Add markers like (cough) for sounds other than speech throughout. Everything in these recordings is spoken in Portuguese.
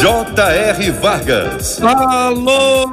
J.R. Vargas. Alô,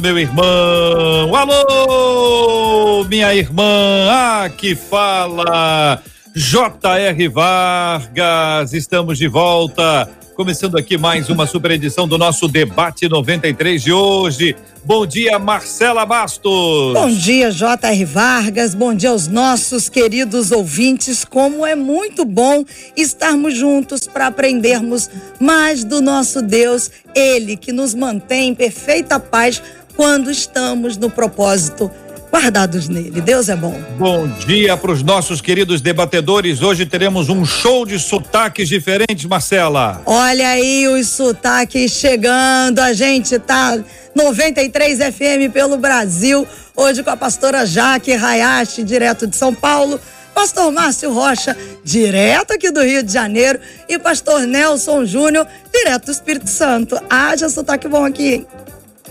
meu irmão. Alô, minha irmã. Aqui fala J.R. Vargas. Estamos de volta. Começando aqui mais uma super edição do nosso debate 93 de hoje. Bom dia, Marcela Bastos. Bom dia, J.R. Vargas. Bom dia aos nossos queridos ouvintes. Como é muito bom estarmos juntos para aprendermos mais do nosso Deus, Ele que nos mantém em perfeita paz quando estamos no propósito guardados nele. Deus é bom. Bom dia para os nossos queridos debatedores. Hoje teremos um show de sotaques diferentes, Marcela. Olha aí os sotaques chegando. A gente tá 93 FM pelo Brasil. Hoje com a pastora Jaque Hayashi, direto de São Paulo. Pastor Márcio Rocha, direto aqui do Rio de Janeiro. E pastor Nelson Júnior, direto do Espírito Santo. Haja sotaque bom aqui, hein?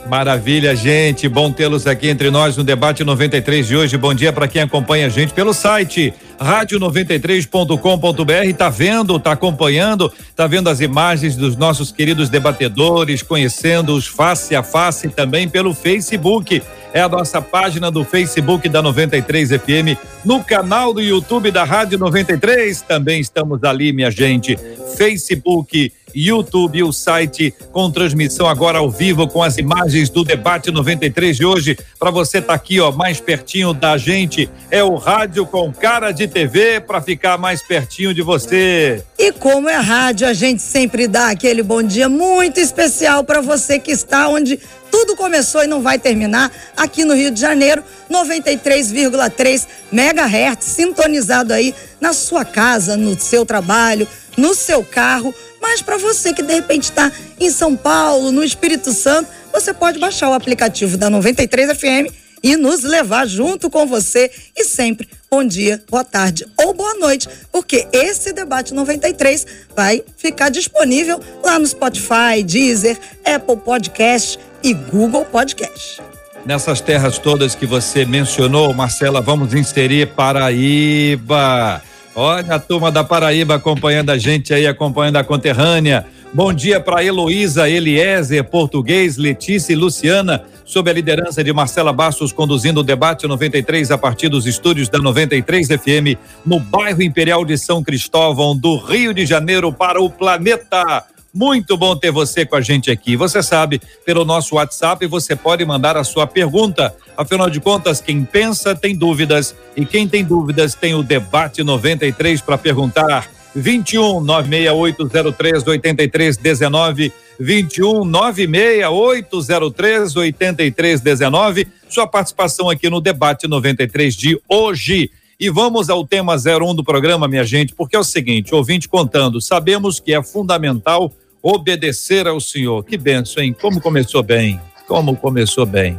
Maravilha, gente. Bom tê-los aqui entre nós no debate 93 de hoje. Bom dia para quem acompanha a gente pelo site rádio93.com.br. Tá vendo, tá acompanhando, tá vendo as imagens dos nossos queridos debatedores, conhecendo-os face a face também pelo Facebook. É a nossa página do Facebook da 93 FM, no canal do YouTube da Rádio 93. Também estamos ali, minha gente. Facebook YouTube, o site com transmissão agora ao vivo com as imagens do debate 93 de hoje. Para você tá aqui, ó, mais pertinho da gente, é o rádio com cara de TV para ficar mais pertinho de você. E como é rádio, a gente sempre dá aquele bom dia muito especial para você que está onde tudo começou e não vai terminar aqui no Rio de Janeiro, 93,3 megahertz, sintonizado aí na sua casa, no seu trabalho, no seu carro mas para você que de repente está em São Paulo, no Espírito Santo, você pode baixar o aplicativo da 93 FM e nos levar junto com você e sempre bom dia, boa tarde ou boa noite, porque esse debate 93 vai ficar disponível lá no Spotify, Deezer, Apple Podcast e Google Podcast. Nessas terras todas que você mencionou, Marcela, vamos inserir Paraíba. Olha a turma da Paraíba acompanhando a gente aí, acompanhando a conterrânea. Bom dia para Heloísa, Eliezer, Português, Letícia e Luciana, sob a liderança de Marcela Bastos, conduzindo o debate 93 a partir dos estúdios da 93 FM, no bairro Imperial de São Cristóvão, do Rio de Janeiro, para o planeta. Muito bom ter você com a gente aqui. Você sabe, pelo nosso WhatsApp você pode mandar a sua pergunta. Afinal de contas, quem pensa tem dúvidas e quem tem dúvidas tem o debate 93 para perguntar. 21 96803 8319 21 96803 8319. Sua participação aqui no debate 93 de hoje. E vamos ao tema 01 do programa, minha gente, porque é o seguinte: ouvinte contando, sabemos que é fundamental obedecer ao Senhor. Que benção, hein? Como começou bem, como começou bem.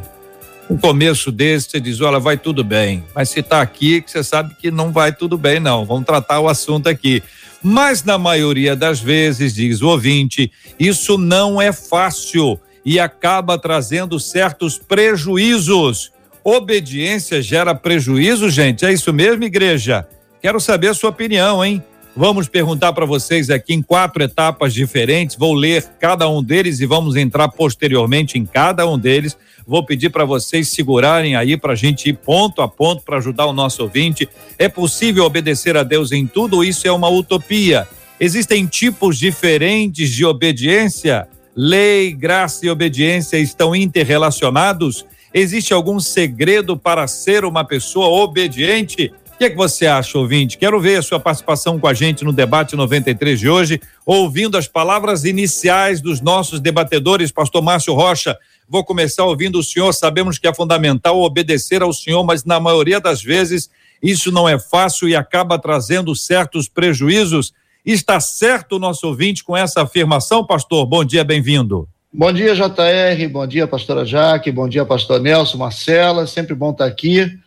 Um começo desse, você diz, olha, vai tudo bem. Mas se está aqui, você sabe que não vai tudo bem, não. Vamos tratar o assunto aqui. Mas na maioria das vezes, diz o ouvinte, isso não é fácil e acaba trazendo certos prejuízos. Obediência gera prejuízo, gente? É isso mesmo, igreja? Quero saber a sua opinião, hein? Vamos perguntar para vocês aqui em quatro etapas diferentes. Vou ler cada um deles e vamos entrar posteriormente em cada um deles. Vou pedir para vocês segurarem aí para a gente ir ponto a ponto para ajudar o nosso ouvinte. É possível obedecer a Deus em tudo isso é uma utopia? Existem tipos diferentes de obediência? Lei, graça e obediência estão interrelacionados? Existe algum segredo para ser uma pessoa obediente? que é que você acha, ouvinte? Quero ver a sua participação com a gente no debate 93 de hoje, ouvindo as palavras iniciais dos nossos debatedores, pastor Márcio Rocha. Vou começar ouvindo o senhor. Sabemos que é fundamental obedecer ao senhor, mas na maioria das vezes isso não é fácil e acaba trazendo certos prejuízos. Está certo o nosso ouvinte com essa afirmação, pastor? Bom dia, bem-vindo. Bom dia, JR. Bom dia, pastora Jaque. Bom dia, pastor Nelson, Marcela. Sempre bom estar aqui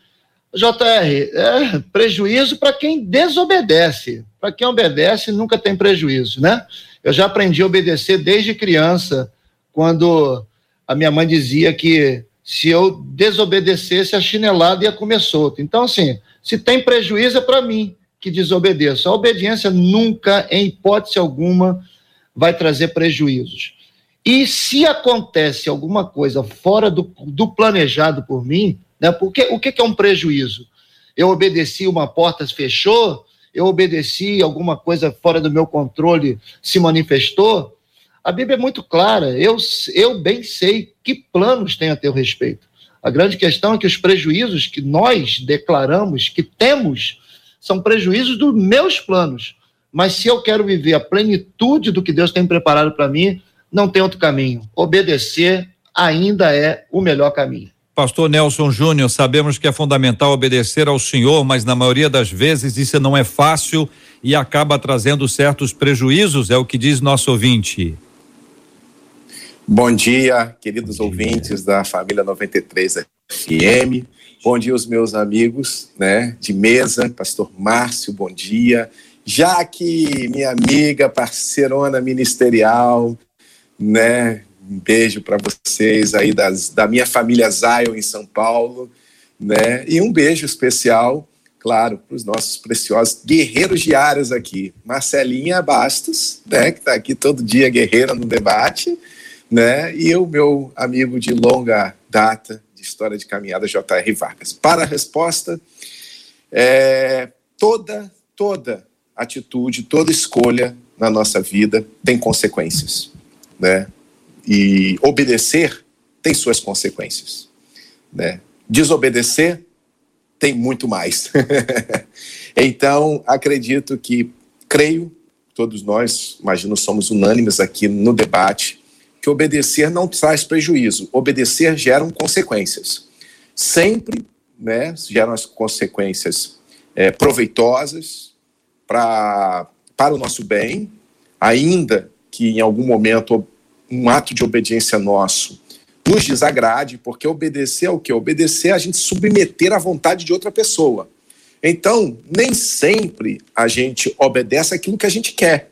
JR, é prejuízo para quem desobedece. Para quem obedece, nunca tem prejuízo, né? Eu já aprendi a obedecer desde criança, quando a minha mãe dizia que se eu desobedecesse, a chinelada ia comer solto. Então, assim, se tem prejuízo é para mim que desobedeço. A obediência nunca, em hipótese alguma, vai trazer prejuízos. E se acontece alguma coisa fora do, do planejado por mim, né, porque o que, é um prejuízo? Eu obedeci, uma porta fechou, eu obedeci, alguma coisa fora do meu controle se manifestou. A Bíblia é muito clara, eu, eu bem sei que planos tem a teu respeito. A grande questão é que os prejuízos que nós declaramos, que temos, são prejuízos dos meus planos. Mas se eu quero viver a plenitude do que Deus tem preparado para mim, não tem outro caminho. Obedecer ainda é o melhor caminho. Pastor Nelson Júnior, sabemos que é fundamental obedecer ao Senhor, mas na maioria das vezes isso não é fácil e acaba trazendo certos prejuízos, é o que diz nosso ouvinte. Bom dia, queridos Bom dia. ouvintes da família 93 FM. Bom dia, os meus amigos, né, de mesa, Pastor Márcio, bom dia. Jaque, minha amiga, parceirona ministerial, né? Um beijo para vocês aí das, da minha família Zion em São Paulo, né? E um beijo especial, claro, para os nossos preciosos guerreiros diários aqui. Marcelinha Bastos, né? Que está aqui todo dia guerreira no debate né? E o meu amigo de longa data de história de caminhada, J.R. Vargas. Para a resposta, é, toda, toda atitude, toda escolha na nossa vida tem consequências, né? E obedecer tem suas consequências, né? Desobedecer tem muito mais. (laughs) então, acredito que, creio, todos nós, imagino, somos unânimes aqui no debate, que obedecer não traz prejuízo, obedecer geram consequências. Sempre né, geram as consequências é, proveitosas pra, para o nosso bem, ainda que em algum momento um ato de obediência nosso nos desagrade, porque obedecer é o que? Obedecer é a gente submeter à vontade de outra pessoa. Então, nem sempre a gente obedece aquilo que a gente quer.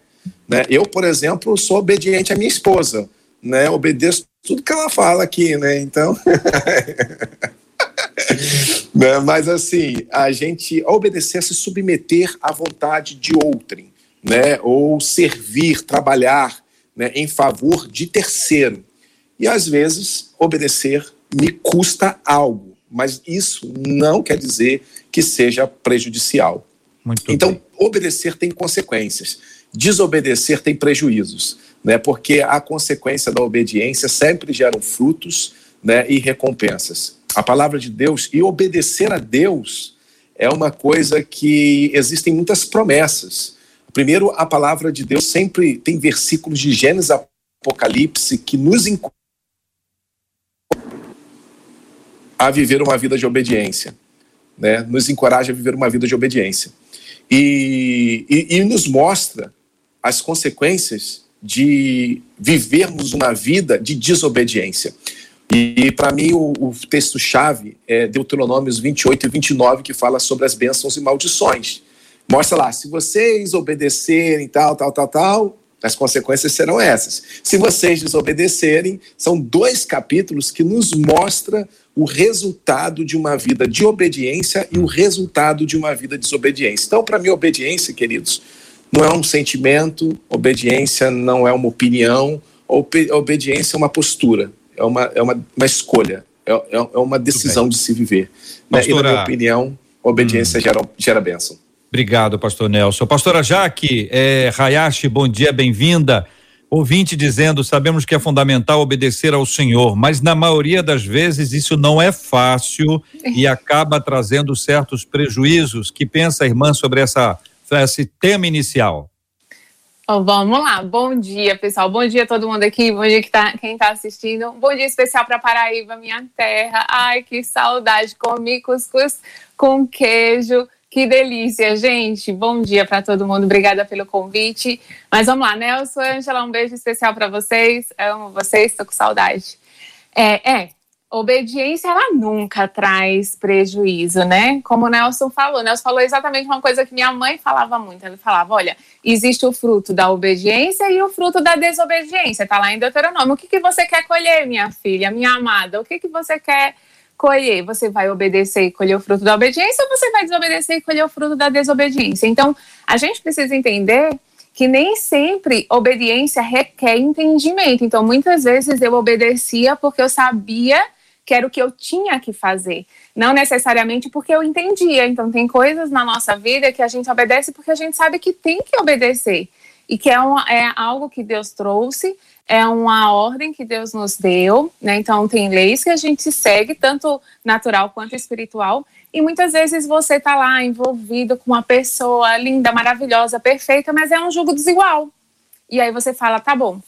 Né? Eu, por exemplo, sou obediente à minha esposa né? Obedeço tudo que ela fala aqui, né? Então. (laughs) né? Mas assim, a gente obedecer a se submeter à vontade de outrem, né? Ou servir, trabalhar né? em favor de terceiro. E às vezes obedecer me custa algo, mas isso não quer dizer que seja prejudicial. Muito então, bem. obedecer tem consequências, desobedecer tem prejuízos né? Porque a consequência da obediência sempre geram frutos, né? E recompensas. A palavra de Deus e obedecer a Deus é uma coisa que existem muitas promessas. Primeiro, a palavra de Deus sempre tem versículos de Gênesis Apocalipse que nos a viver uma vida de obediência, né? Nos encoraja a viver uma vida de obediência e, e, e nos mostra as consequências de vivermos uma vida de desobediência. E, para mim, o, o texto-chave é Deuteronômios 28 e 29, que fala sobre as bênçãos e maldições. Mostra lá, se vocês obedecerem, tal, tal, tal, tal, as consequências serão essas. Se vocês desobedecerem, são dois capítulos que nos mostra o resultado de uma vida de obediência e o resultado de uma vida de desobediência. Então, para mim, obediência, queridos, não é um sentimento, obediência não é uma opinião, obediência é uma postura, é uma, é uma, uma escolha, é, é, é uma decisão de se viver. Né? E, na minha opinião, obediência hum. gera, gera bênção. Obrigado, pastor Nelson. Pastora Jaque, é, Hayashi, bom dia, bem-vinda. Ouvinte dizendo: sabemos que é fundamental obedecer ao Senhor, mas na maioria das vezes isso não é fácil e acaba trazendo certos prejuízos. Que pensa a irmã sobre essa esse tema inicial? Oh, vamos lá. Bom dia, pessoal. Bom dia todo mundo aqui. Bom dia que tá, quem está assistindo. Bom dia especial para Paraíba, minha terra. Ai, que saudade. Comi cuscuz com queijo. Que delícia, gente. Bom dia para todo mundo. Obrigada pelo convite. Mas vamos lá, Nelson, Angela, um beijo especial para vocês. amo vocês, estou com saudade. É, é, obediência ela nunca traz prejuízo, né? Como o Nelson falou, Nelson falou exatamente uma coisa que minha mãe falava muito. Ela falava: olha, existe o fruto da obediência e o fruto da desobediência. Tá lá em Deuteronômio. O que, que você quer colher, minha filha, minha amada? O que, que você quer colher? Você vai obedecer e colher o fruto da obediência ou você vai desobedecer e colher o fruto da desobediência? Então, a gente precisa entender que nem sempre obediência requer entendimento. Então, muitas vezes eu obedecia porque eu sabia que era o que eu tinha que fazer, não necessariamente porque eu entendia. Então, tem coisas na nossa vida que a gente obedece porque a gente sabe que tem que obedecer e que é, uma, é algo que Deus trouxe, é uma ordem que Deus nos deu, né? Então, tem leis que a gente segue, tanto natural quanto espiritual, e muitas vezes você está lá envolvido com uma pessoa linda, maravilhosa, perfeita, mas é um jogo desigual. E aí você fala, tá bom,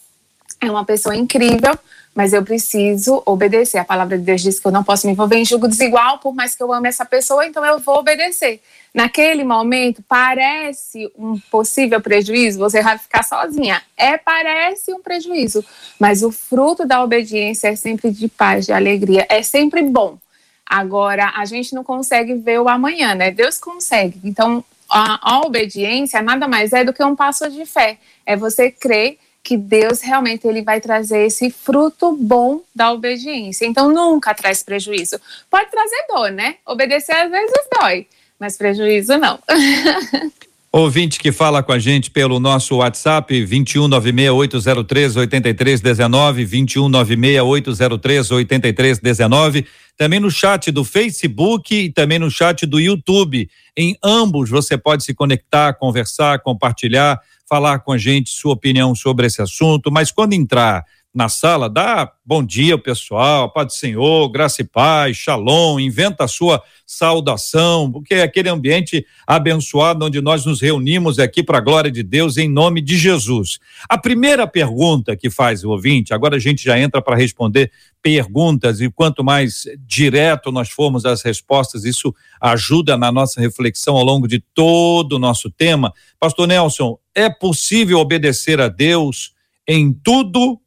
é uma pessoa incrível, mas eu preciso obedecer. A palavra de Deus diz que eu não posso me envolver em julgo desigual, por mais que eu ame essa pessoa, então eu vou obedecer. Naquele momento, parece um possível prejuízo, você vai ficar sozinha. É, parece um prejuízo, mas o fruto da obediência é sempre de paz, de alegria, é sempre bom. Agora, a gente não consegue ver o amanhã, né? Deus consegue. Então, a, a obediência nada mais é do que um passo de fé. É você crer que Deus realmente ele vai trazer esse fruto bom da obediência. Então nunca traz prejuízo. Pode trazer dor, né? Obedecer às vezes dói, mas prejuízo não. (laughs) Ouvinte que fala com a gente pelo nosso WhatsApp 21968038319 21968038319 também no chat do Facebook e também no chat do YouTube. Em ambos você pode se conectar, conversar, compartilhar falar com a gente sua opinião sobre esse assunto, mas quando entrar na sala, dá bom dia pessoal, Pai do Senhor, graça e paz, shalom, inventa a sua saudação, porque é aquele ambiente abençoado onde nós nos reunimos aqui para a glória de Deus em nome de Jesus. A primeira pergunta que faz o ouvinte, agora a gente já entra para responder perguntas e quanto mais direto nós formos às respostas, isso ajuda na nossa reflexão ao longo de todo o nosso tema. Pastor Nelson, é possível obedecer a Deus em tudo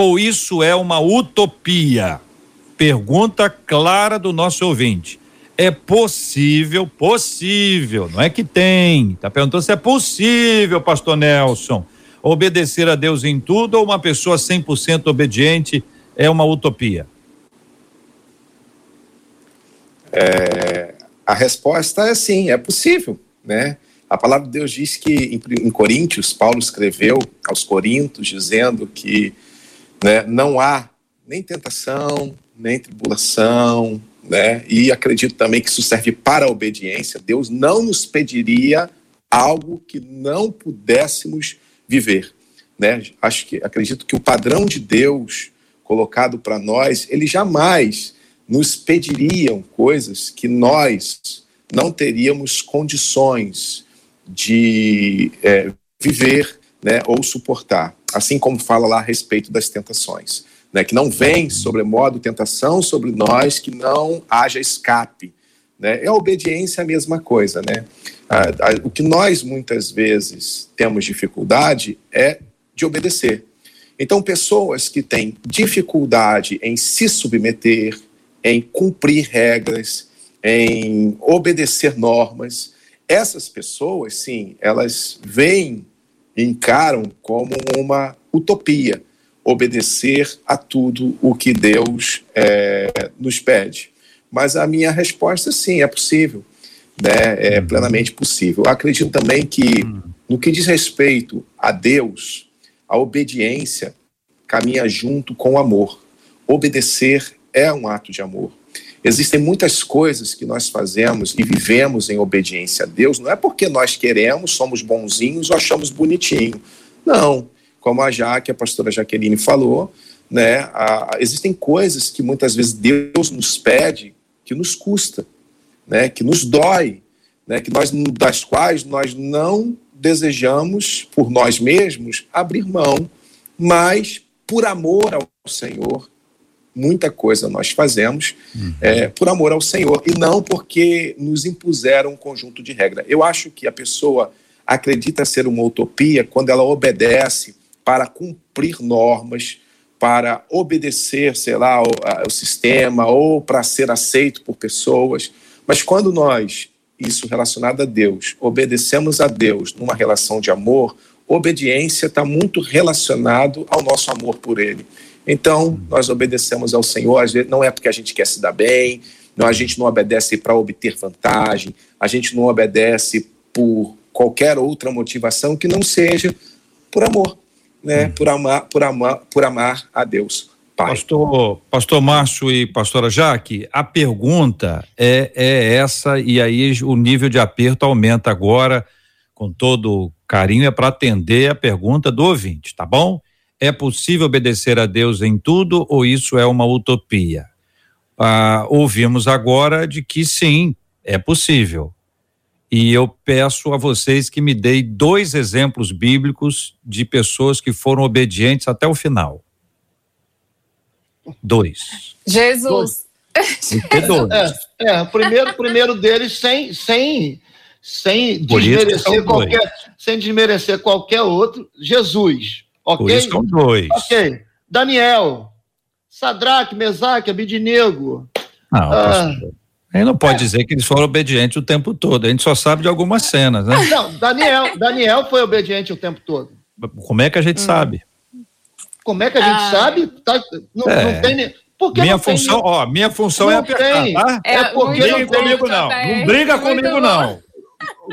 ou isso é uma utopia? Pergunta clara do nosso ouvinte. É possível, possível, não é que tem. Está perguntando se é possível, pastor Nelson, obedecer a Deus em tudo ou uma pessoa 100% obediente é uma utopia? É, a resposta é sim, é possível, né? A palavra de Deus diz que em, em Coríntios, Paulo escreveu aos Coríntios dizendo que né? Não há nem tentação, nem tribulação, né? E acredito também que isso serve para a obediência. Deus não nos pediria algo que não pudéssemos viver, né? Acho que acredito que o padrão de Deus colocado para nós, ele jamais nos pediriam coisas que nós não teríamos condições de é, viver, né, ou suportar assim como fala lá a respeito das tentações. Né, que não vem sobremodo tentação sobre nós, que não haja escape. Né? É a obediência a mesma coisa. Né? o que nós muitas vezes temos dificuldade é de obedecer. Então, pessoas que têm dificuldade em se submeter, em cumprir regras, em obedecer normas, essas pessoas, sim, elas veem encaram como uma utopia obedecer a tudo o que Deus é, nos pede. Mas a minha resposta, sim, é possível, né? é uhum. plenamente possível. Eu acredito também que, uhum. no que diz respeito a Deus, a obediência caminha junto com o amor. Obedecer é um ato de amor. Existem muitas coisas que nós fazemos e vivemos em obediência a Deus, não é porque nós queremos, somos bonzinhos ou achamos bonitinho. Não. Como a Jaque, a pastora Jaqueline falou, né, a, existem coisas que muitas vezes Deus nos pede que nos custa, né, que nos dói, né, que nós, das quais nós não desejamos, por nós mesmos, abrir mão, mas por amor ao Senhor, muita coisa nós fazemos uhum. é, por amor ao Senhor e não porque nos impuseram um conjunto de regras. Eu acho que a pessoa acredita ser uma utopia quando ela obedece para cumprir normas, para obedecer, sei lá, o, o sistema ou para ser aceito por pessoas. Mas quando nós, isso relacionado a Deus, obedecemos a Deus numa relação de amor, obediência está muito relacionado ao nosso amor por Ele. Então, nós obedecemos ao Senhor, às vezes, não é porque a gente quer se dar bem, não, a gente não obedece para obter vantagem, a gente não obedece por qualquer outra motivação que não seja por amor, né? Hum. Por amar, por amar, por amar a Deus. Pai. Pastor, pastor Márcio e pastora Jaque, a pergunta é, é essa, e aí o nível de aperto aumenta agora, com todo carinho, é para atender a pergunta do ouvinte, tá bom? É possível obedecer a Deus em tudo ou isso é uma utopia? Ah, ouvimos agora de que sim, é possível. E eu peço a vocês que me deem dois exemplos bíblicos de pessoas que foram obedientes até o final. Dois. Jesus. Dois. (laughs) É, é, o primeiro, primeiro deles sem, sem, sem desmerecer qualquer, sem desmerecer qualquer outro, Jesus. Ok? Por isso são dois. Ok. Daniel, Sadraque, Mesaque, Abidinego. Não, ah, a gente não pode é. dizer que eles foram obedientes o tempo todo. A gente só sabe de algumas cenas, né? Não, Daniel, Daniel foi obediente o tempo todo. Como é que a gente hum. sabe? Como é que a gente ah. sabe? Tá, não, é. não, tem. Porque minha função, tem, ó, minha função é apertar, tem. tá? É, é porque não briga comigo não. Não briga comigo não.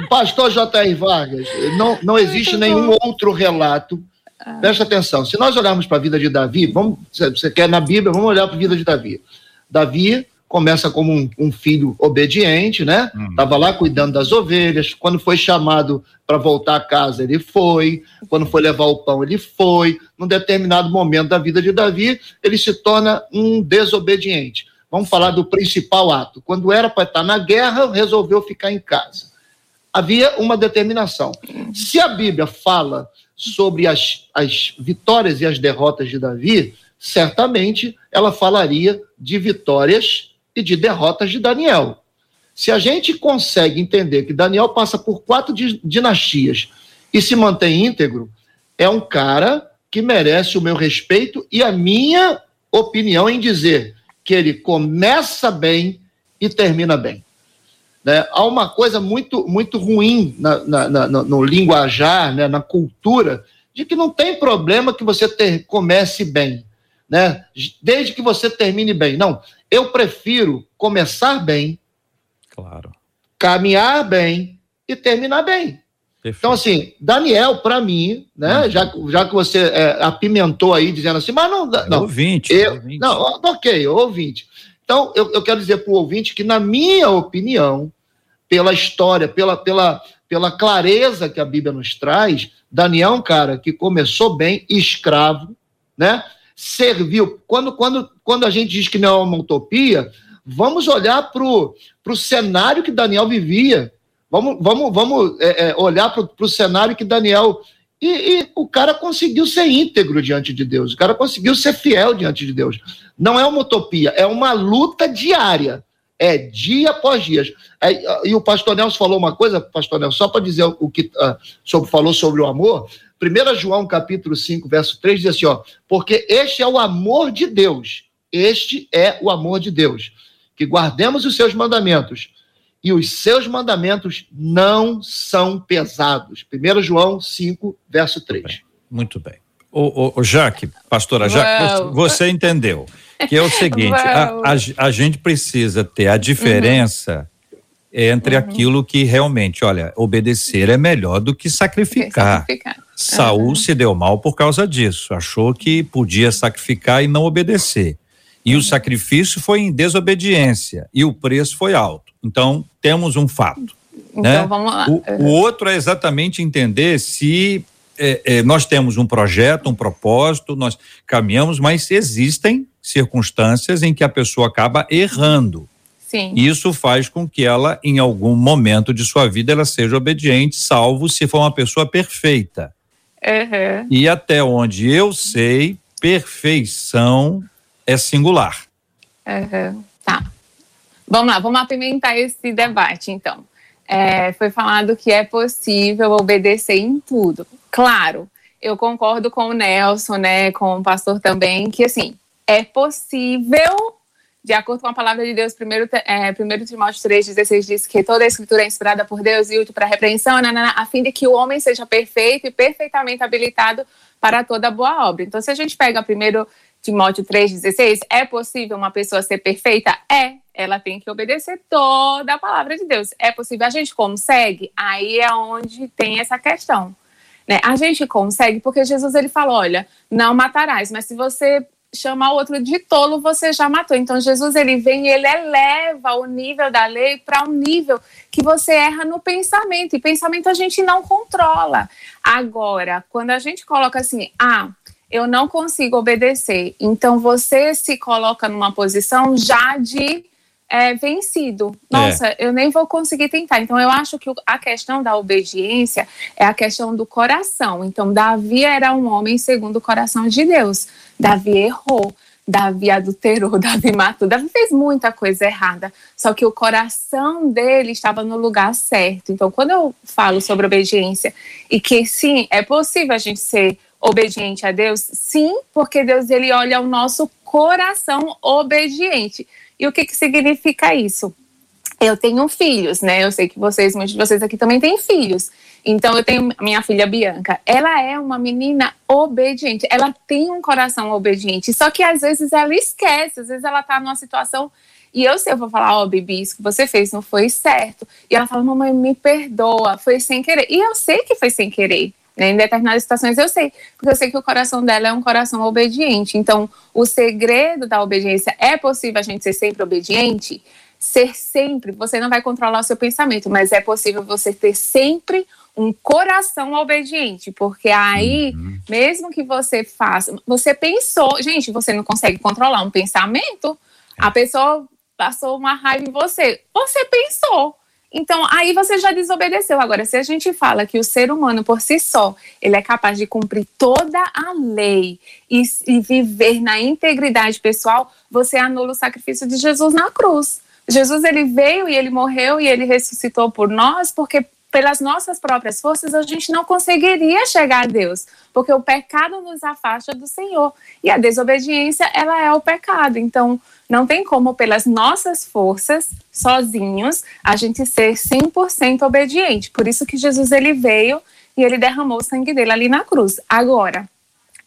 Pastor J.R. Vargas, não, não existe Muito nenhum bom. outro relato. Ah. Presta atenção. Se nós olharmos para a vida de Davi, vamos, você quer na Bíblia, vamos olhar para a vida de Davi. Davi começa como um, um filho obediente, né? Estava uhum. lá cuidando das ovelhas. Quando foi chamado para voltar a casa, ele foi. Quando foi levar o pão, ele foi. Num determinado momento da vida de Davi, ele se torna um desobediente. Vamos falar do principal ato. Quando era para estar na guerra, resolveu ficar em casa. Havia uma determinação. Se a Bíblia fala sobre as, as vitórias e as derrotas de Davi, certamente ela falaria de vitórias e de derrotas de Daniel. Se a gente consegue entender que Daniel passa por quatro dinastias e se mantém íntegro, é um cara que merece o meu respeito e a minha opinião em dizer que ele começa bem e termina bem. Né? Há uma coisa muito, muito ruim na, na, na, no, linguajar, né? na cultura, de que não tem problema que você ter, comece bem, né? desde que você termine bem. Não, eu prefiro começar bem, claro. caminhar bem e terminar bem. Perfeito. Então, assim, Daniel, para mim, né, uhum. já, já que você é, apimentou aí, dizendo assim, mas não. É não ouvinte, eu, ouvinte. Não, ok, ouvinte. Então, eu, eu quero dizer para o ouvinte que, na minha opinião, pela história, pela, pela, pela clareza que a Bíblia nos traz, Daniel é um cara que começou bem, escravo, né? serviu. Quando, quando, quando a gente diz que não é uma utopia, vamos olhar para o cenário que Daniel vivia. Vamos, vamos, vamos é, é, olhar para o cenário que Daniel. E, e, o cara conseguiu ser íntegro diante de Deus, o cara conseguiu ser fiel diante de Deus. Não é uma utopia, é uma luta diária. É dia após dia. É, e o pastor Nelson falou uma coisa, pastor Nelson, só para dizer o que uh, sobre, falou sobre o amor. 1 João capítulo 5, verso 3 diz assim, ó, porque este é o amor de Deus, este é o amor de Deus, que guardemos os seus mandamentos, e os seus mandamentos não são pesados. 1 João 5, verso 3. Muito bem. O, o, o Jaque, pastora Jaque, você entendeu que é o seguinte, a, a, a, gente precisa ter a diferença uhum. entre uhum. aquilo que realmente, olha, obedecer é melhor do que sacrificar. sacrificar. Saul uhum. se deu mal por causa disso, achou que podia sacrificar e não obedecer. E o sacrifício foi em desobediência e o preço foi alto. Então, temos um fato. Então, né? vamos lá. O, uhum. o outro é exatamente entender se é, é, nós temos um projeto, um propósito, nós caminhamos, mas existem circunstâncias em que a pessoa acaba errando. Sim. Isso faz com que ela, em algum momento de sua vida, ela seja obediente, salvo se for uma pessoa perfeita. Uhum. E até onde eu sei, perfeição é singular. Uhum. Tá. Vamos lá, vamos apimentar esse debate, então. É, foi falado que é possível obedecer em tudo. Claro, eu concordo com o Nelson, né, com o pastor também, que assim, é possível, de acordo com a palavra de Deus, primeiro, é, primeiro Timóteo 3,16 diz que toda a escritura é inspirada por Deus e útil para repreensão, nanana, a fim de que o homem seja perfeito e perfeitamente habilitado para toda boa obra. Então, se a gente pega primeiro Timóteo 3,16, é possível uma pessoa ser perfeita? É. Ela tem que obedecer toda a palavra de Deus. É possível? A gente consegue? Aí é onde tem essa questão. Né? A gente consegue porque Jesus ele falou, olha, não matarás, mas se você chamar o outro de tolo, você já matou. Então Jesus ele vem e ele eleva o nível da lei para um nível que você erra no pensamento. E pensamento a gente não controla. Agora, quando a gente coloca assim, ah, eu não consigo obedecer. Então você se coloca numa posição já de é, vencido. Nossa, é. eu nem vou conseguir tentar. Então eu acho que a questão da obediência é a questão do coração. Então Davi era um homem segundo o coração de Deus. Davi errou. Davi adulterou, (laughs) Davi matou, Davi fez muita coisa errada, só que o coração dele estava no lugar certo. Então, quando eu falo sobre obediência e que sim, é possível a gente ser obediente a Deus? Sim, porque Deus ele olha o nosso coração obediente. E o que, que significa isso? Eu tenho filhos, né? Eu sei que vocês, muitos de vocês aqui também têm filhos. Então eu tenho minha filha Bianca. Ela é uma menina obediente. Ela tem um coração obediente. Só que às vezes ela esquece. Às vezes ela tá numa situação e eu sei, eu vou falar, ó, oh, Bibi, isso que você fez não foi certo. E ela fala, mamãe, me perdoa, foi sem querer. E eu sei que foi sem querer. Né? Em determinadas situações eu sei, porque eu sei que o coração dela é um coração obediente. Então, o segredo da obediência é possível a gente ser sempre obediente? Ser sempre, você não vai controlar o seu pensamento, mas é possível você ter sempre um coração obediente, porque aí, uhum. mesmo que você faça, você pensou, gente, você não consegue controlar um pensamento, a pessoa passou uma raiva em você, você pensou. Então, aí você já desobedeceu. Agora, se a gente fala que o ser humano por si só, ele é capaz de cumprir toda a lei e, e viver na integridade pessoal, você anula o sacrifício de Jesus na cruz. Jesus ele veio e ele morreu e ele ressuscitou por nós, porque pelas nossas próprias forças a gente não conseguiria chegar a Deus, porque o pecado nos afasta do Senhor e a desobediência ela é o pecado. Então, não tem como, pelas nossas forças, sozinhos, a gente ser 100% obediente. Por isso que Jesus ele veio e ele derramou o sangue dele ali na cruz. Agora,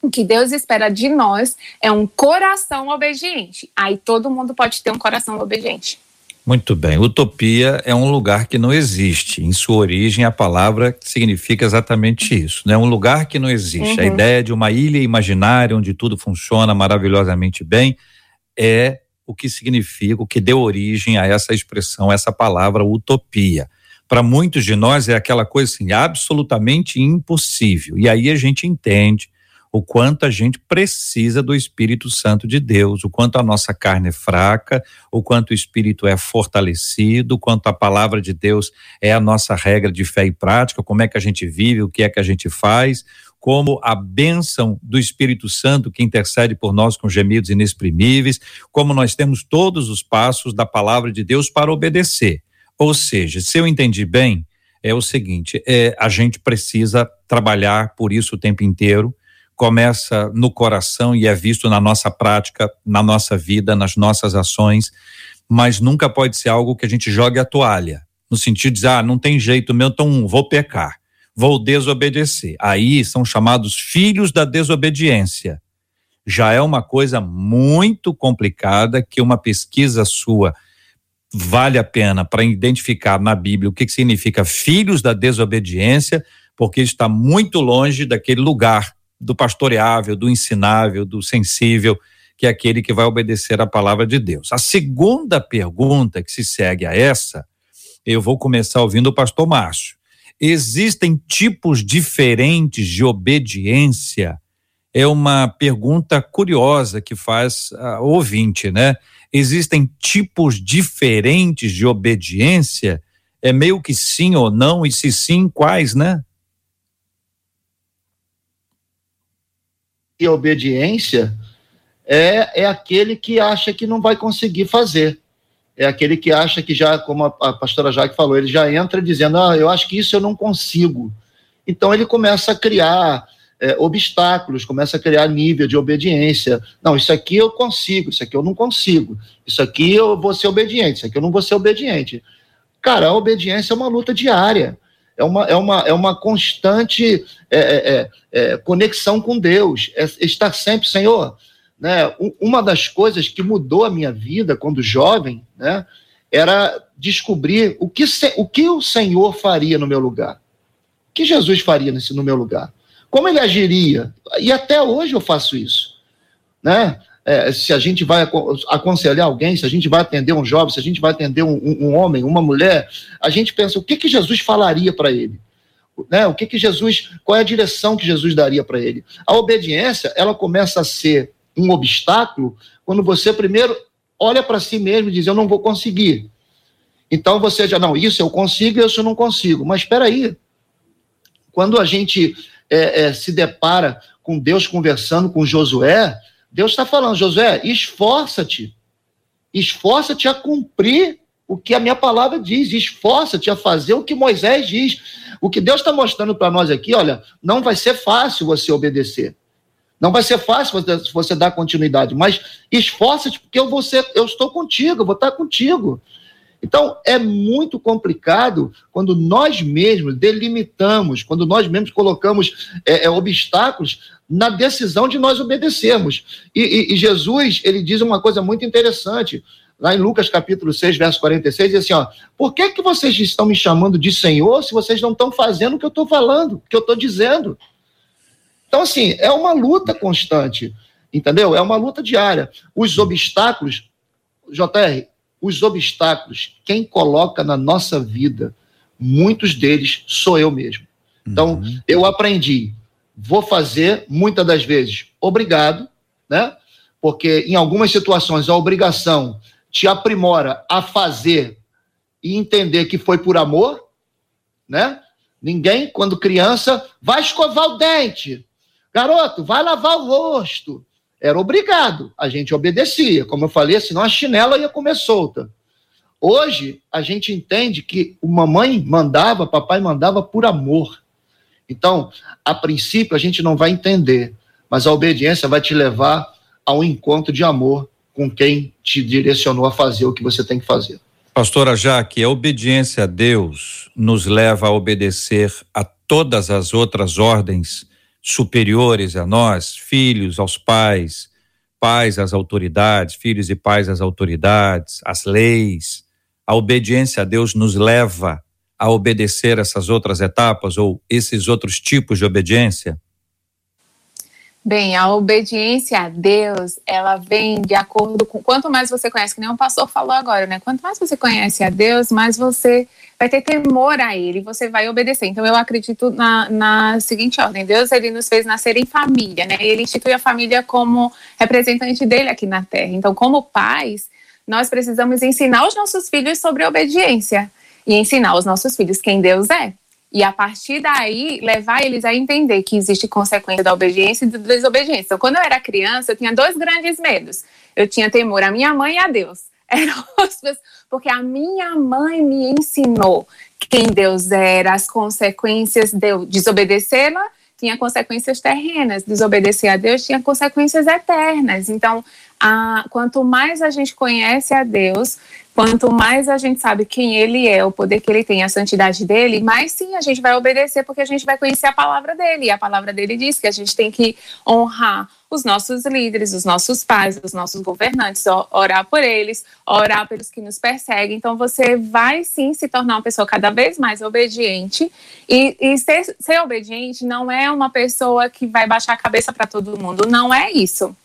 o que Deus espera de nós é um coração obediente. Aí todo mundo pode ter um coração obediente. Muito bem. Utopia é um lugar que não existe. Em sua origem, a palavra significa exatamente isso. É né? um lugar que não existe. Uhum. A ideia de uma ilha imaginária onde tudo funciona maravilhosamente bem é o que significa, o que deu origem a essa expressão, essa palavra utopia. Para muitos de nós é aquela coisa assim, absolutamente impossível. E aí a gente entende o quanto a gente precisa do Espírito Santo de Deus, o quanto a nossa carne é fraca, o quanto o Espírito é fortalecido, o quanto a palavra de Deus é a nossa regra de fé e prática, como é que a gente vive, o que é que a gente faz, como a bênção do Espírito Santo que intercede por nós com gemidos inexprimíveis, como nós temos todos os passos da palavra de Deus para obedecer. Ou seja, se eu entendi bem, é o seguinte: é, a gente precisa trabalhar por isso o tempo inteiro. Começa no coração e é visto na nossa prática, na nossa vida, nas nossas ações, mas nunca pode ser algo que a gente jogue a toalha, no sentido de dizer, ah, não tem jeito meu, então vou pecar vou desobedecer. Aí são chamados filhos da desobediência. Já é uma coisa muito complicada que uma pesquisa sua vale a pena para identificar na Bíblia o que, que significa filhos da desobediência, porque está muito longe daquele lugar do pastoreável, do ensinável, do sensível, que é aquele que vai obedecer à palavra de Deus. A segunda pergunta que se segue a essa, eu vou começar ouvindo o pastor Márcio existem tipos diferentes de obediência? É uma pergunta curiosa que faz a ouvinte, né? Existem tipos diferentes de obediência? É meio que sim ou não, e se sim, quais, né? E obediência é, é aquele que acha que não vai conseguir fazer é aquele que acha que já, como a, a pastora Jaque falou, ele já entra dizendo, ah, eu acho que isso eu não consigo. Então ele começa a criar é, obstáculos, começa a criar nível de obediência. Não, isso aqui eu consigo, isso aqui eu não consigo, isso aqui eu vou ser obediente, isso aqui eu não vou ser obediente. Cara, a obediência é uma luta diária, é uma, é uma, é uma constante é, é, é, é conexão com Deus, é estar sempre, Senhor. Né, uma das coisas que mudou a minha vida quando jovem, né, era descobrir o que, o que o Senhor faria no meu lugar. O que Jesus faria nesse, no meu lugar? Como ele agiria? E até hoje eu faço isso. Né? É, se a gente vai aconselhar alguém, se a gente vai atender um jovem, se a gente vai atender um, um, homem, uma mulher, a gente pensa o que, que Jesus falaria para ele. Né? O que, que Jesus, qual é a direção que Jesus daria para ele? A obediência, ela começa a ser um obstáculo quando você primeiro olha para si mesmo e diz: Eu não vou conseguir. Então você já, não, isso eu consigo, isso eu não consigo. Mas espera aí. Quando a gente é, é, se depara com Deus conversando com Josué, Deus está falando, Josué, esforça-te. Esforça-te a cumprir o que a minha palavra diz, esforça-te a fazer o que Moisés diz. O que Deus está mostrando para nós aqui, olha, não vai ser fácil você obedecer. Não vai ser fácil você, você dar continuidade, mas esforça-te, porque eu, vou ser, eu estou contigo, eu vou estar contigo. Então, é muito complicado quando nós mesmos delimitamos, quando nós mesmos colocamos é, é, obstáculos na decisão de nós obedecermos. E, e, e, Jesus, ele diz uma coisa muito interessante, lá em Lucas capítulo 6, verso 46, diz assim, ó, por que, que vocês estão me chamando de Senhor se vocês não estão fazendo o que eu estou falando, o que eu estou dizendo? Então, assim, é uma luta constante, entendeu? É uma luta diária. Os obstáculos, JR, os obstáculos, quem coloca na nossa vida, muitos deles sou eu mesmo. Então, uhum. eu aprendi, vou fazer muitas das vezes obrigado, né? Porque em algumas situações a obrigação te aprimora a fazer e entender que foi por amor, né? Ninguém, quando criança, vai escovar o dente. Garoto, vai lavar o rosto era obrigado, a gente obedecia. Como eu falei, senão a chinela ia comer solta. Hoje, a gente entende que o mamãe mandava, papai mandava por amor. Então, a princípio, a gente não vai entender, mas a obediência vai te levar a um encontro de amor com quem te direcionou a fazer o que você tem que fazer. Pastora Jaque, a obediência a Deus nos leva a obedecer a todas as outras ordens superiores a nós, filhos aos pais, pais às autoridades, filhos e pais às autoridades, às leis. A obediência a Deus nos leva a obedecer essas outras etapas ou esses outros tipos de obediência? Bem, a obediência a Deus, ela vem de acordo com quanto mais você conhece, que nem o pastor falou agora, né? Quanto mais você conhece a Deus, mais você vai ter temor a ele, você vai obedecer. Então eu acredito na, na seguinte ordem: Deus ele nos fez nascer em família, né? Ele institui a família como representante dele aqui na Terra. Então, como pais, nós precisamos ensinar os nossos filhos sobre obediência e ensinar os nossos filhos quem Deus é. E a partir daí, levar eles a entender que existe consequência da obediência e da desobediência. Então, quando eu era criança, eu tinha dois grandes medos. Eu tinha temor a minha mãe e a Deus. (laughs) Eram pessoas porque a minha mãe me ensinou quem Deus era, as consequências de eu desobedecê-la tinha consequências terrenas, desobedecer a Deus tinha consequências eternas. Então, a, quanto mais a gente conhece a Deus, quanto mais a gente sabe quem Ele é, o poder que Ele tem, a santidade dele, mais sim a gente vai obedecer, porque a gente vai conhecer a palavra dele. E a palavra dele diz que a gente tem que honrar os nossos líderes, os nossos pais, os nossos governantes, orar por eles, orar pelos que nos perseguem. Então, você vai sim se tornar uma pessoa cada vez mais obediente. E, e ser, ser obediente não é uma pessoa que vai baixar a cabeça para todo mundo, não é isso.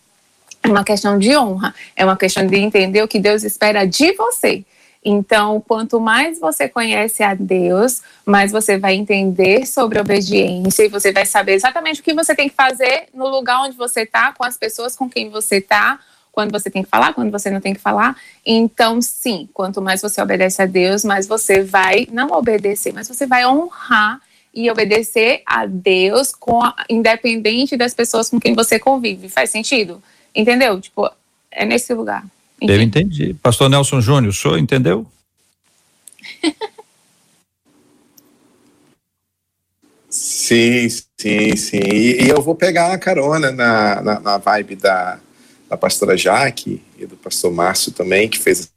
É uma questão de honra, é uma questão de entender o que Deus espera de você. Então, quanto mais você conhece a Deus, mais você vai entender sobre obediência e você vai saber exatamente o que você tem que fazer no lugar onde você está, com as pessoas com quem você está, quando você tem que falar, quando você não tem que falar. Então, sim, quanto mais você obedece a Deus, mais você vai não obedecer, mas você vai honrar e obedecer a Deus a, independente das pessoas com quem você convive. Faz sentido? Entendeu? Tipo, é nesse lugar. Enfim. Eu entendi. Pastor Nelson Júnior, o senhor entendeu? (laughs) sim, sim, Sim. E, e eu vou pegar uma carona na, na, na, vibe da, da pastora Jaque e do pastor Márcio também, que fez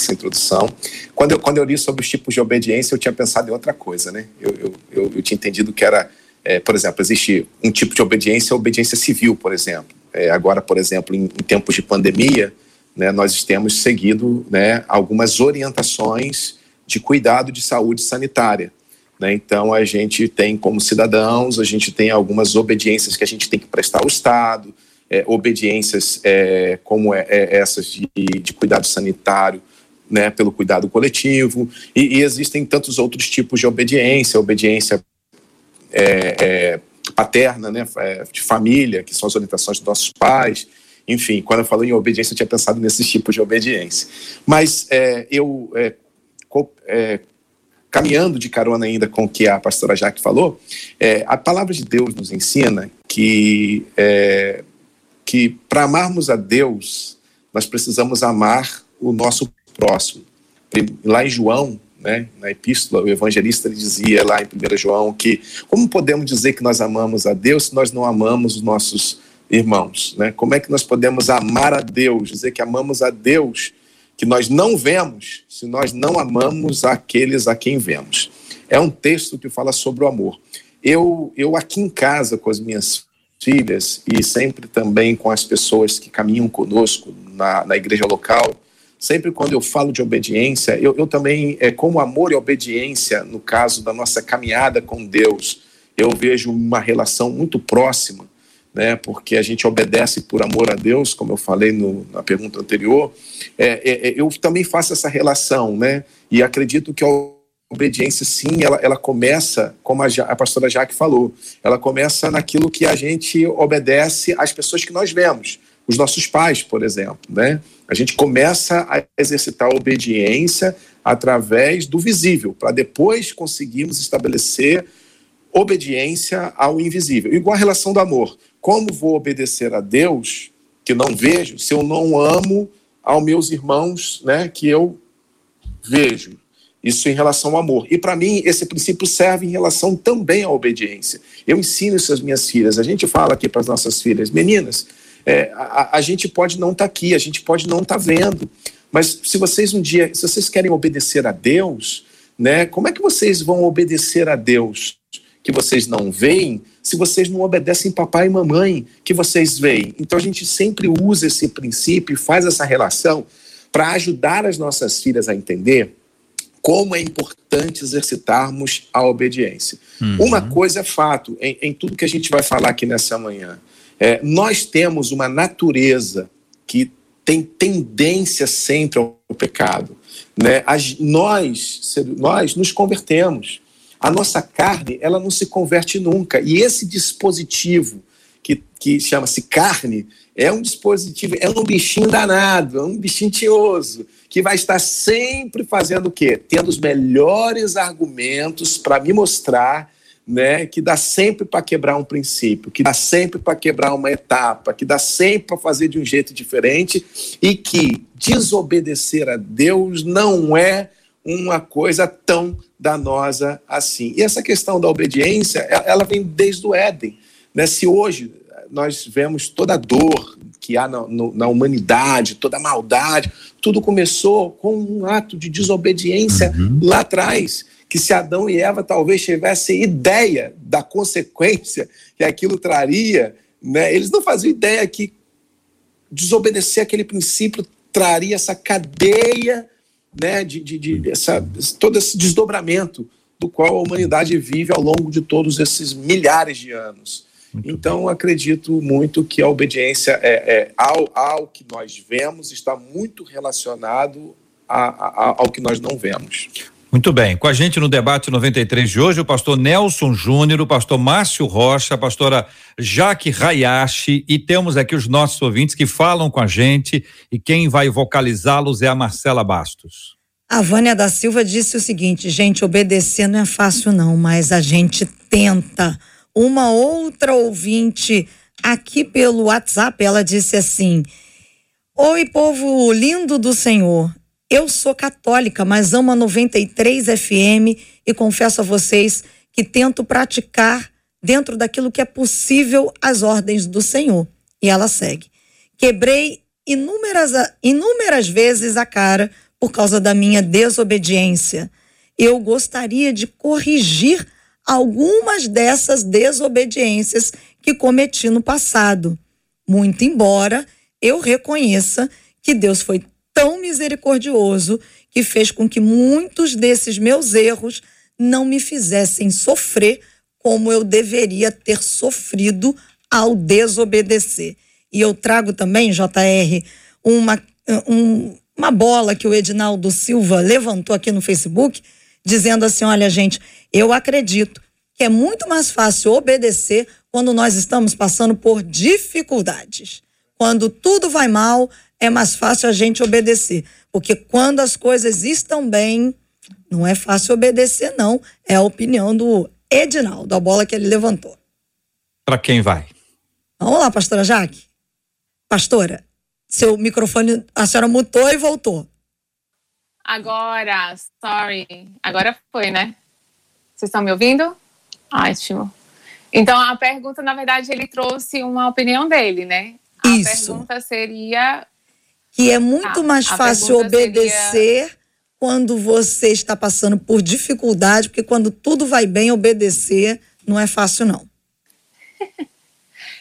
essa introdução. Quando eu, quando eu li sobre os tipos de obediência, eu tinha pensado em outra coisa, né? Eu, eu, eu, eu tinha entendido que era, é, por exemplo, existe um tipo de obediência, a obediência civil, por exemplo. É, agora, por exemplo, em, em tempos de pandemia, né, nós temos seguido né, algumas orientações de cuidado de saúde sanitária. Né? Então, a gente tem, como cidadãos, a gente tem algumas obediências que a gente tem que prestar ao Estado, é, obediências é, como é, é essas de, de, cuidado sanitário, né, pelo cuidado coletivo, e, e, existem tantos outros tipos de obediência, obediência é, é, paterna, né, de família, que são as orientações dos nossos pais, enfim, quando eu falo em obediência, eu tinha pensado nesses tipos de obediência. Mas eu caminhando de carona ainda com o que a pastora Jaque falou, é, a palavra de Deus nos ensina que, é, que para amarmos a Deus, nós precisamos amar o nosso próximo. Lá em João, né, na epístola, o evangelista dizia lá em 1 João que como podemos dizer que nós amamos a Deus se nós não amamos os nossos irmãos? Né? Como é que nós podemos amar a Deus, dizer que amamos a Deus que nós não vemos se nós não amamos aqueles a quem vemos. É um texto que fala sobre o amor. Eu, eu aqui em casa com as minhas filhas e sempre também com as pessoas que caminham conosco na, na igreja local, sempre quando eu falo de obediência, eu, eu também, é, como amor e obediência, no caso da nossa caminhada com Deus, eu vejo uma relação muito próxima né, porque a gente obedece por amor a Deus, como eu falei no, na pergunta anterior, é, é, é eu também faço essa relação, né, e acredito que a obediência, sim, ela, ela começa, como a, a pastora Jaque falou, ela começa naquilo que a gente obedece às pessoas que nós vemos, os nossos pais, por exemplo, né, a gente começa a exercitar a obediência através do visível, para depois conseguirmos estabelecer obediência ao invisível. Igual a relação do amor. Como vou obedecer a Deus que não vejo se eu não amo aos meus irmãos, né, que eu vejo? Isso em relação ao amor. E para mim, esse princípio serve em relação também à obediência. Eu ensino isso às minhas filhas. A gente fala aqui para as nossas filhas, meninas, é, a, a, gente pode não estar tá aqui, a gente pode não estar tá vendo. Mas se vocês um dia, se vocês querem obedecer a Deus, né, como é que vocês vão obedecer a Deus que vocês não veem se vocês não obedecem papai e mamãe que vocês veem. Então a gente sempre usa esse princípio e faz essa relação para ajudar as nossas filhas a entender como é importante exercitarmos a obediência. Uhum. Uma coisa é fato, em, em, tudo que a gente vai falar aqui nessa manhã, é, nós temos uma natureza que tem tendência sempre ao pecado. Né? As, nós, nós nos convertemos. A nossa carne, ela não se converte nunca. E esse dispositivo que, que chama-se carne é um dispositivo, é um bichinho danado, é um bichinho tioso, que vai estar sempre fazendo o quê? Tendo os melhores argumentos para me mostrar né, que dá sempre para quebrar um princípio, que dá sempre para quebrar uma etapa, que dá sempre para fazer de um jeito diferente e que desobedecer a Deus não é uma coisa tão danosa assim. E essa questão da obediência, ela vem desde o Éden. Né? Se hoje nós vemos toda a dor que há na, na, humanidade, toda a maldade, tudo começou com um ato de desobediência uhum. lá atrás. Que se Adão e Eva talvez tivessem ideia da consequência que aquilo traria, né? eles não faziam ideia que desobedecer aquele princípio traria essa cadeia né, de, de, de essa, todo esse desdobramento do qual a humanidade vive ao longo de todos esses milhares de anos. Muito então, acredito muito que a obediência é, é ao, ao, que nós vemos está muito relacionado a, a, ao que nós não vemos. Muito bem. Com a gente no debate 93 de hoje, o pastor Nelson Júnior, o pastor Márcio Rocha, a pastora Jaque Hayashi e temos aqui os nossos ouvintes que falam com a gente e quem vai vocalizá-los é a Marcela Bastos. A Vânia da Silva disse o seguinte: gente, obedecer não é fácil, não, mas a gente tenta. Uma outra ouvinte aqui pelo WhatsApp, ela disse assim: Oi, povo lindo do Senhor. Eu sou católica, mas amo a 93 FM e confesso a vocês que tento praticar dentro daquilo que é possível às ordens do Senhor. E ela segue. Quebrei inúmeras, inúmeras vezes a cara por causa da minha desobediência. Eu gostaria de corrigir algumas dessas desobediências que cometi no passado. Muito embora eu reconheça que Deus foi tão misericordioso que fez com que muitos desses meus erros não me fizessem sofrer como eu deveria ter sofrido ao desobedecer. E eu trago também, JR, uma, um, uma bola que o Edinaldo Silva levantou aqui no Facebook, dizendo assim: olha, gente, eu acredito que é muito mais fácil obedecer quando nós estamos passando por dificuldades. Quando tudo vai mal, é mais fácil a gente obedecer. Porque quando as coisas estão bem, não é fácil obedecer, não. É a opinião do Edinaldo, a bola que ele levantou. Para quem vai? Vamos lá, pastora Jaque. Pastora, seu microfone, a senhora mutou e voltou. Agora, sorry. Agora foi, né? Vocês estão me ouvindo? Ótimo. Então, a pergunta, na verdade, ele trouxe uma opinião dele, né? A Isso. pergunta seria que é muito ah, mais fácil obedecer seria... quando você está passando por dificuldade, porque quando tudo vai bem, obedecer não é fácil, não. (laughs)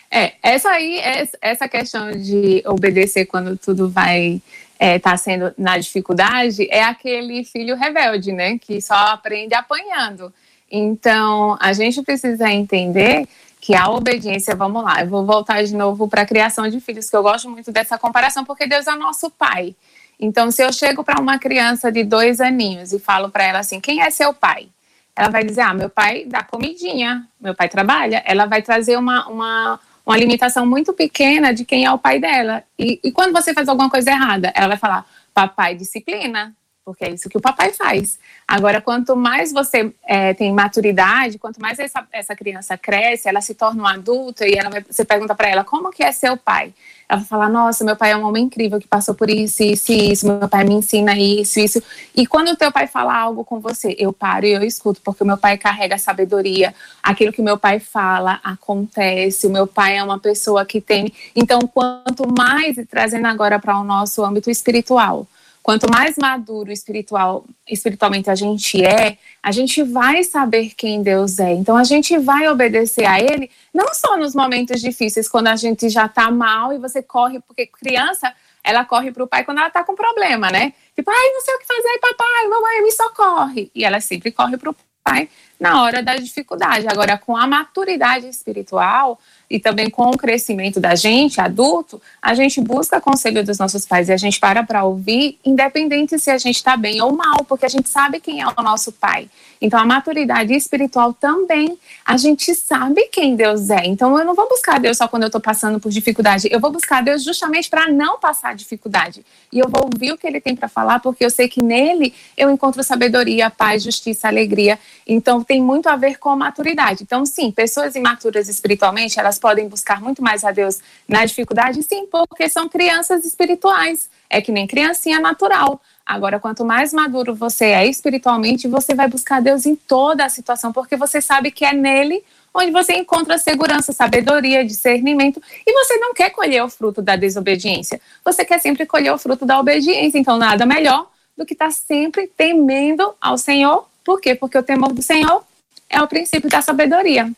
é, essa aí, essa questão de obedecer quando tudo vai estar é, tá sendo na dificuldade, é aquele filho rebelde, né? Que só aprende apanhando. Então, a gente precisa entender que a obediência, vamos lá, eu vou voltar de novo para a criação de filhos, que eu gosto muito dessa comparação, porque Deus é nosso pai. Então, se eu chego para uma criança de dois aninhos e falo para ela assim: quem é seu pai? Ela vai dizer: ah, meu pai dá comidinha, meu pai trabalha. Ela vai trazer uma, uma, uma limitação muito pequena de quem é o pai dela. E, e quando você faz alguma coisa errada, ela vai falar: papai disciplina, porque é isso que o papai faz. Agora, quanto mais você é, tem maturidade, quanto mais essa, essa criança cresce, ela se torna um adulto e ela vai, você pergunta para ela como que é seu pai. Ela vai falar, nossa, meu pai é um homem incrível que passou por isso, isso isso, meu pai me ensina isso, isso. E quando o teu pai fala algo com você, eu paro e eu escuto, porque o meu pai carrega sabedoria, aquilo que meu pai fala acontece, o meu pai é uma pessoa que tem. Então, quanto mais, trazendo agora para o nosso âmbito espiritual, Quanto mais maduro espiritual, espiritualmente a gente é, a gente vai saber quem Deus é. Então a gente vai obedecer a Ele, não só nos momentos difíceis, quando a gente já está mal e você corre, porque criança, ela corre para o pai quando ela está com problema, né? Tipo, ai, não sei o que fazer, papai, mamãe, me socorre. E ela sempre corre para o pai na hora da dificuldade. Agora, com a maturidade espiritual, e também com o crescimento da gente, adulto, a gente busca conselho dos nossos pais e a gente para para ouvir, independente se a gente está bem ou mal, porque a gente sabe quem é o nosso pai. Então, a maturidade espiritual também, a gente sabe quem Deus é. Então, eu não vou buscar Deus só quando eu estou passando por dificuldade, eu vou buscar Deus justamente para não passar dificuldade. E eu vou ouvir o que ele tem para falar, porque eu sei que nele eu encontro sabedoria, paz, justiça, alegria. Então, tem muito a ver com a maturidade. Então, sim, pessoas imaturas espiritualmente, elas podem buscar muito mais a Deus na dificuldade, sim, porque são crianças espirituais. É que nem criancinha natural. Agora, quanto mais maduro você é espiritualmente, você vai buscar Deus em toda a situação, porque você sabe que é nele onde você encontra segurança, sabedoria, discernimento, e você não quer colher o fruto da desobediência. Você quer sempre colher o fruto da obediência. Então, nada melhor do que estar tá sempre temendo ao Senhor. Por quê? Porque o temor do Senhor é o princípio da sabedoria.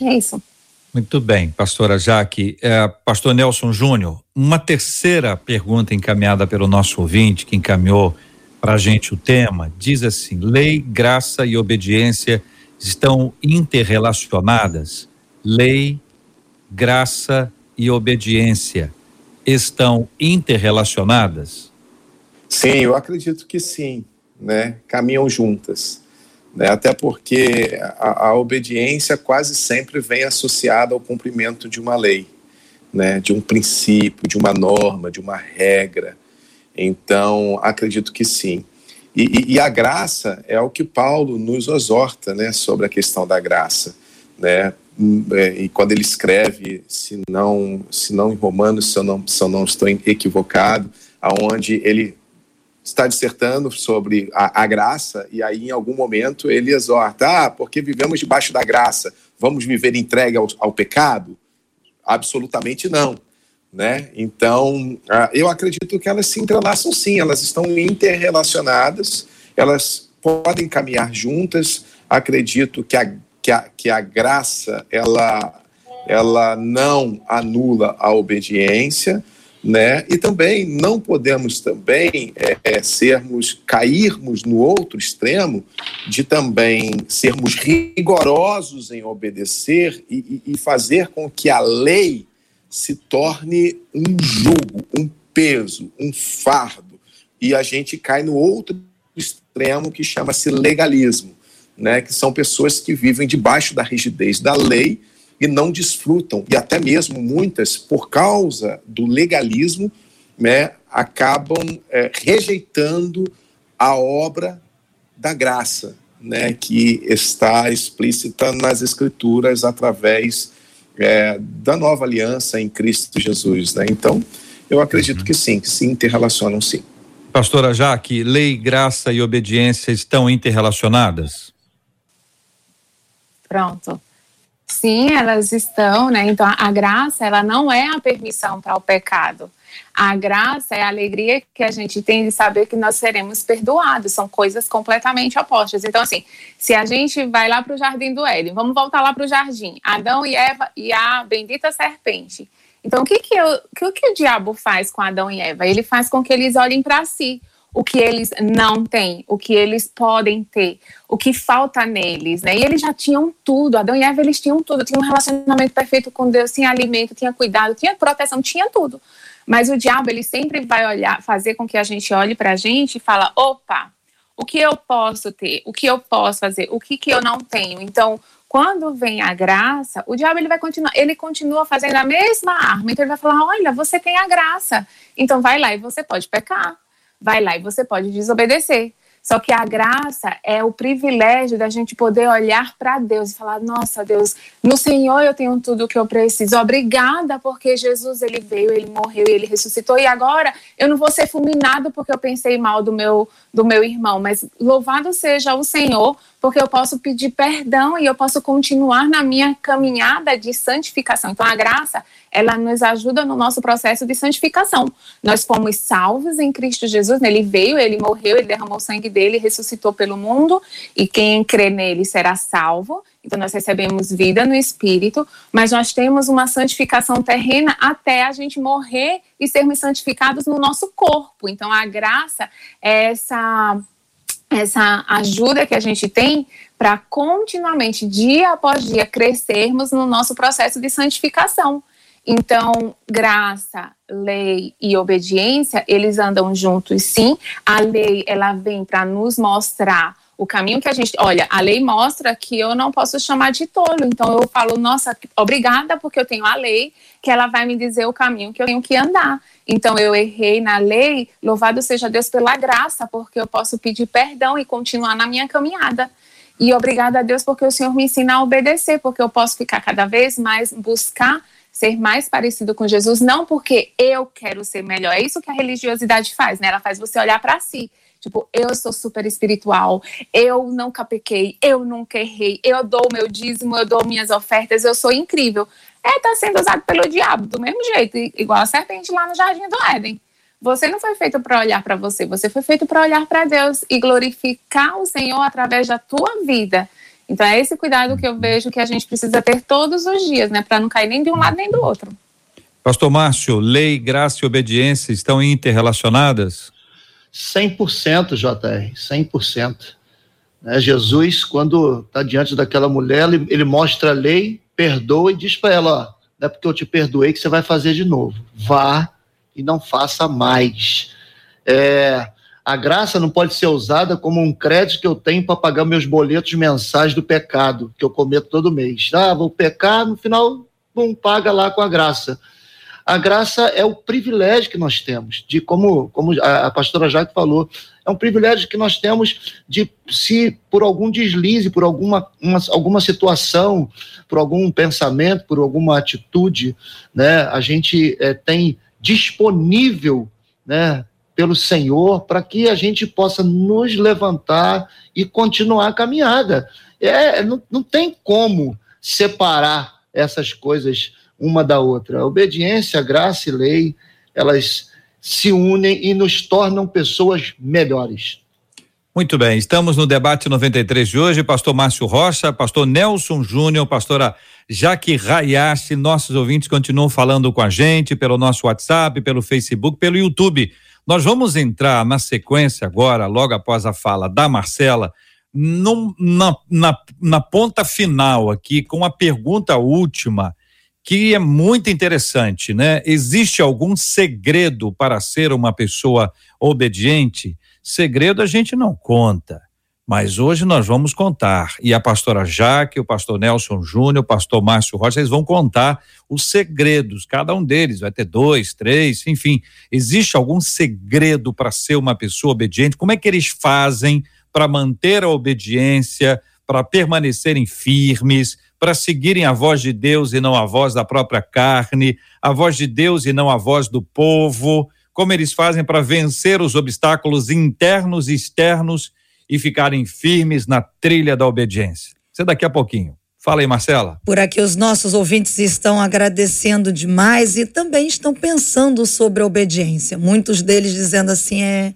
É isso. Muito bem, pastora Jaque. É, pastor Nelson Júnior, uma terceira pergunta encaminhada pelo nosso ouvinte, que encaminhou para a gente o tema, diz assim: lei, graça e obediência estão interrelacionadas? Lei, graça e obediência estão interrelacionadas? Sim, eu acredito que sim, né? Caminham juntas né? até porque a, a, obediência quase sempre vem associada ao cumprimento de uma lei, né? de um princípio, de uma norma, de uma regra. Então, acredito que sim. E, e, e a graça é o que Paulo nos exorta né, sobre a questão da graça. Né? E quando ele escreve, se não, se não em Romanos, se eu não, se eu não estou equivocado, aonde ele está dissertando sobre a, a, graça, e aí em algum momento ele exorta, ah, porque vivemos debaixo da graça, vamos viver entregue ao, ao pecado? Absolutamente não. Né? Então, eu acredito que elas se entrelaçam sim, elas estão interrelacionadas, elas podem caminhar juntas. Acredito que a, que a, que a graça ela, ela não anula a obediência, né? E também não podemos também é, é, sermos cairmos no outro extremo de também sermos rigorosos em obedecer e, e, e fazer com que a lei se torne um jugo, um peso, um fardo e a gente cai no outro extremo que chama-se legalismo, né? Que são pessoas que vivem debaixo da rigidez da lei e não desfrutam, e até mesmo muitas, por causa do legalismo, né, acabam é, rejeitando a obra da graça, né, que está explícita nas Escrituras através é, da nova aliança em Cristo Jesus. Né? Então, eu acredito uhum. que sim, que se interrelacionam sim. Pastora Jaque, lei, graça e obediência estão interrelacionadas? Pronto. Sim, elas estão, né? Então a graça, ela não é a permissão para o pecado. A graça é a alegria que a gente tem de saber que nós seremos perdoados. São coisas completamente opostas. Então, assim, se a gente vai lá para o jardim do Éden, vamos voltar lá para o jardim. Adão e Eva e a bendita serpente. Então, o que que, eu, o que o diabo faz com Adão e Eva? Ele faz com que eles olhem para si o que eles não têm, o que eles podem ter, o que falta neles, né? E eles já tinham tudo, Adão e Eva, eles tinham tudo, tinham um relacionamento perfeito com Deus, tinha alimento, tinha cuidado, tinha proteção, tinha tudo. Mas o diabo, ele sempre vai olhar, fazer com que a gente olhe para a gente e fala, opa, o que eu posso ter, o que eu posso fazer, o que, que eu não tenho. Então, quando vem a graça, o diabo ele vai continuar, ele continua fazendo a mesma arma. Então ele vai falar: "Olha, você tem a graça. Então vai lá e você pode pecar vai lá e você pode desobedecer. Só que a graça é o privilégio da gente poder olhar para Deus e falar: Nossa, Deus, no Senhor eu tenho tudo o que eu preciso. Obrigada porque Jesus ele veio, ele morreu ele ressuscitou. E agora eu não vou ser fulminado porque eu pensei mal do meu do meu irmão, mas louvado seja o Senhor porque eu posso pedir perdão e eu posso continuar na minha caminhada de santificação. Então, a graça, ela nos ajuda no nosso processo de santificação. Nós fomos salvos em Cristo Jesus, né? ele veio, ele morreu, ele derramou o sangue dele, ressuscitou pelo mundo, e quem crê nele será salvo. Então, nós recebemos vida no espírito, mas nós temos uma santificação terrena até a gente morrer e sermos santificados no nosso corpo. Então, a graça é essa essa ajuda que a gente tem para continuamente, dia após dia, crescermos no nosso processo de santificação. Então, graça, lei e obediência, eles andam juntos, sim. A lei, ela vem para nos mostrar o caminho que a gente. Olha, a lei mostra que eu não posso chamar de tolo. Então, eu falo, nossa, obrigada, porque eu tenho a lei, que ela vai me dizer o caminho que eu tenho que andar. Então eu errei na lei, louvado seja Deus pela graça, porque eu posso pedir perdão e continuar na minha caminhada. E obrigada a Deus porque o Senhor me ensina a obedecer, porque eu posso ficar cada vez mais buscar ser mais parecido com Jesus, não porque eu quero ser melhor. É isso que a religiosidade faz, né? Ela faz você olhar para si. Tipo, eu sou super espiritual, eu nunca pequei, eu nunca errei, eu dou meu dízimo, eu dou minhas ofertas, eu sou incrível é tá sendo usado pelo diabo do mesmo jeito, igual a serpente lá no jardim do Éden. Você não foi feito para olhar para você, você foi feito para olhar para Deus e glorificar o Senhor através da tua vida. Então é esse cuidado que eu vejo que a gente precisa ter todos os dias, né, para não cair nem de um lado nem do outro. Pastor Márcio, lei, graça e obediência estão interrelacionadas? 100%, JR, 100%. Né, Jesus, quando está diante daquela mulher, ele, ele mostra a lei, perdoa e diz para ela: ó, não é porque eu te perdoei que você vai fazer de novo. Vá e não faça mais. É, a graça não pode ser usada como um crédito que eu tenho para pagar meus boletos mensais do pecado que eu cometo todo mês. Ah, vou pecar, no final, não paga lá com a graça. A graça é o privilégio que nós temos, de como, como a, pastora Jaque falou, é um privilégio que nós temos de, se por algum deslize, por alguma, uma, alguma situação, por algum pensamento, por alguma atitude, né, a gente é, tem disponível, né, pelo Senhor, para que a gente possa nos levantar e continuar a caminhada. É, não, não tem como separar essas coisas uma da outra. Obediência, graça e lei, elas se unem e nos tornam pessoas melhores. Muito bem, estamos no debate 93 de hoje, pastor Márcio Rocha, pastor Nelson Júnior, pastora Jaque Rayashi, nossos ouvintes continuam falando com a gente pelo nosso WhatsApp, pelo Facebook, pelo YouTube. Nós vamos entrar na sequência agora, logo após a fala da Marcela, num, na, na, na ponta final aqui, com a pergunta última, que é muito interessante, né? Existe algum segredo para ser uma pessoa obediente? Segredo a gente não conta, mas hoje nós vamos contar. E a pastora Jaque, o pastor Nelson Júnior, o pastor Márcio Rocha, eles vão contar os segredos, cada um deles vai ter dois, três, enfim. Existe algum segredo para ser uma pessoa obediente? Como é que eles fazem para manter a obediência, para permanecerem firmes, para seguirem a voz de Deus e não a voz da própria carne, a voz de Deus e não a voz do povo? como eles fazem para vencer os obstáculos internos e externos e ficarem firmes na trilha da obediência. Isso é daqui a pouquinho. Fala aí, Marcela. Por aqui os nossos ouvintes estão agradecendo demais e também estão pensando sobre a obediência. Muitos deles dizendo assim: é,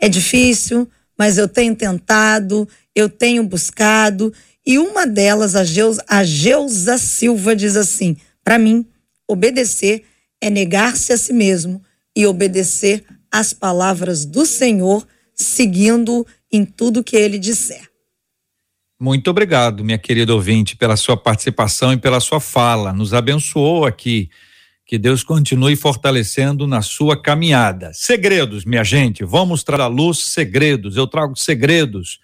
é difícil, mas eu tenho tentado, eu tenho buscado. E uma delas, a Geusa, a Geusa Silva, diz assim: para mim, obedecer é negar-se a si mesmo e obedecer às palavras do Senhor, seguindo em tudo que ele disser. Muito obrigado, minha querida ouvinte, pela sua participação e pela sua fala. Nos abençoou aqui. Que Deus continue fortalecendo na sua caminhada. Segredos, minha gente, vamos trazer à luz segredos. Eu trago segredos.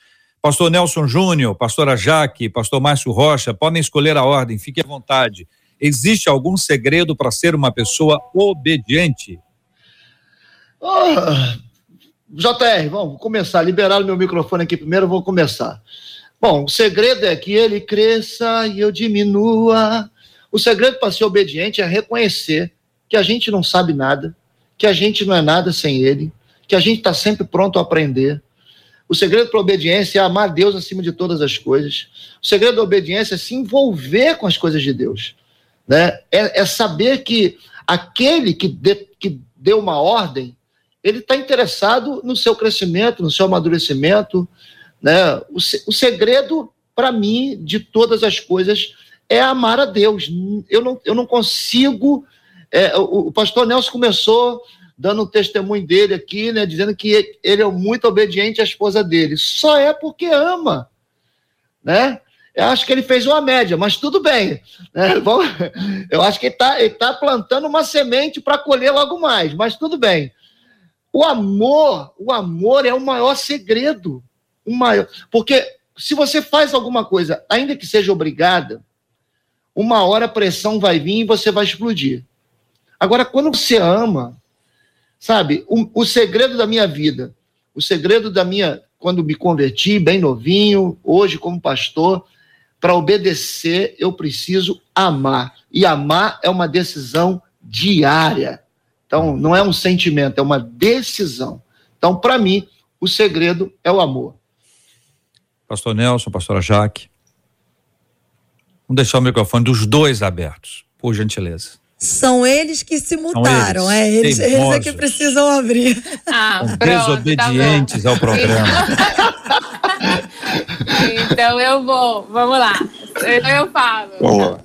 Pastor Nelson Júnior, pastora Jaque, pastor Márcio Rocha, podem escolher a ordem, fique à vontade. Existe algum segredo para ser uma pessoa obediente? Oh, JR, vamos começar. Liberar o meu microfone aqui primeiro, vou começar. Bom, o segredo é que ele cresça e eu diminua. O segredo para ser obediente é reconhecer que a gente não sabe nada, que a gente não é nada sem ele, que a gente está sempre pronto a aprender. O segredo para a obediência é amar Deus acima de todas as coisas. O segredo da obediência é se envolver com as coisas de Deus. Né? É, é saber que aquele que, de, que deu uma ordem, ele está interessado no seu crescimento, no seu amadurecimento. Né? O, o segredo, para mim, de todas as coisas é amar a Deus. Eu não, eu não consigo. É, o, o, pastor Nelson começou dando um testemunho dele aqui, né, dizendo que ele é muito obediente à esposa dele. Só é porque ama, né? Eu acho que ele fez uma média, mas tudo bem. Né? (laughs) Eu acho que ele está tá plantando uma semente para colher logo mais, mas tudo bem. O amor, o amor é o maior segredo. O maior, porque se você faz alguma coisa, ainda que seja obrigada, uma hora a pressão vai vir e você vai explodir. Agora, quando você ama, sabe, o, o segredo da minha vida, o segredo da minha, quando me converti, bem novinho, hoje como pastor, para obedecer, eu preciso amar. E amar é uma decisão diária. Então, não é um sentimento, é uma decisão. Então, para mim, o segredo é o amor. Pastor Nelson, pastora Jaque. Vamos deixar o microfone dos dois abertos, por gentileza. São eles que se mutaram, eles, é eles, eles é que precisam abrir. Ah, pronto, desobedientes tá ao programa. (laughs) então eu vou, vamos lá. Eu falo. Vamos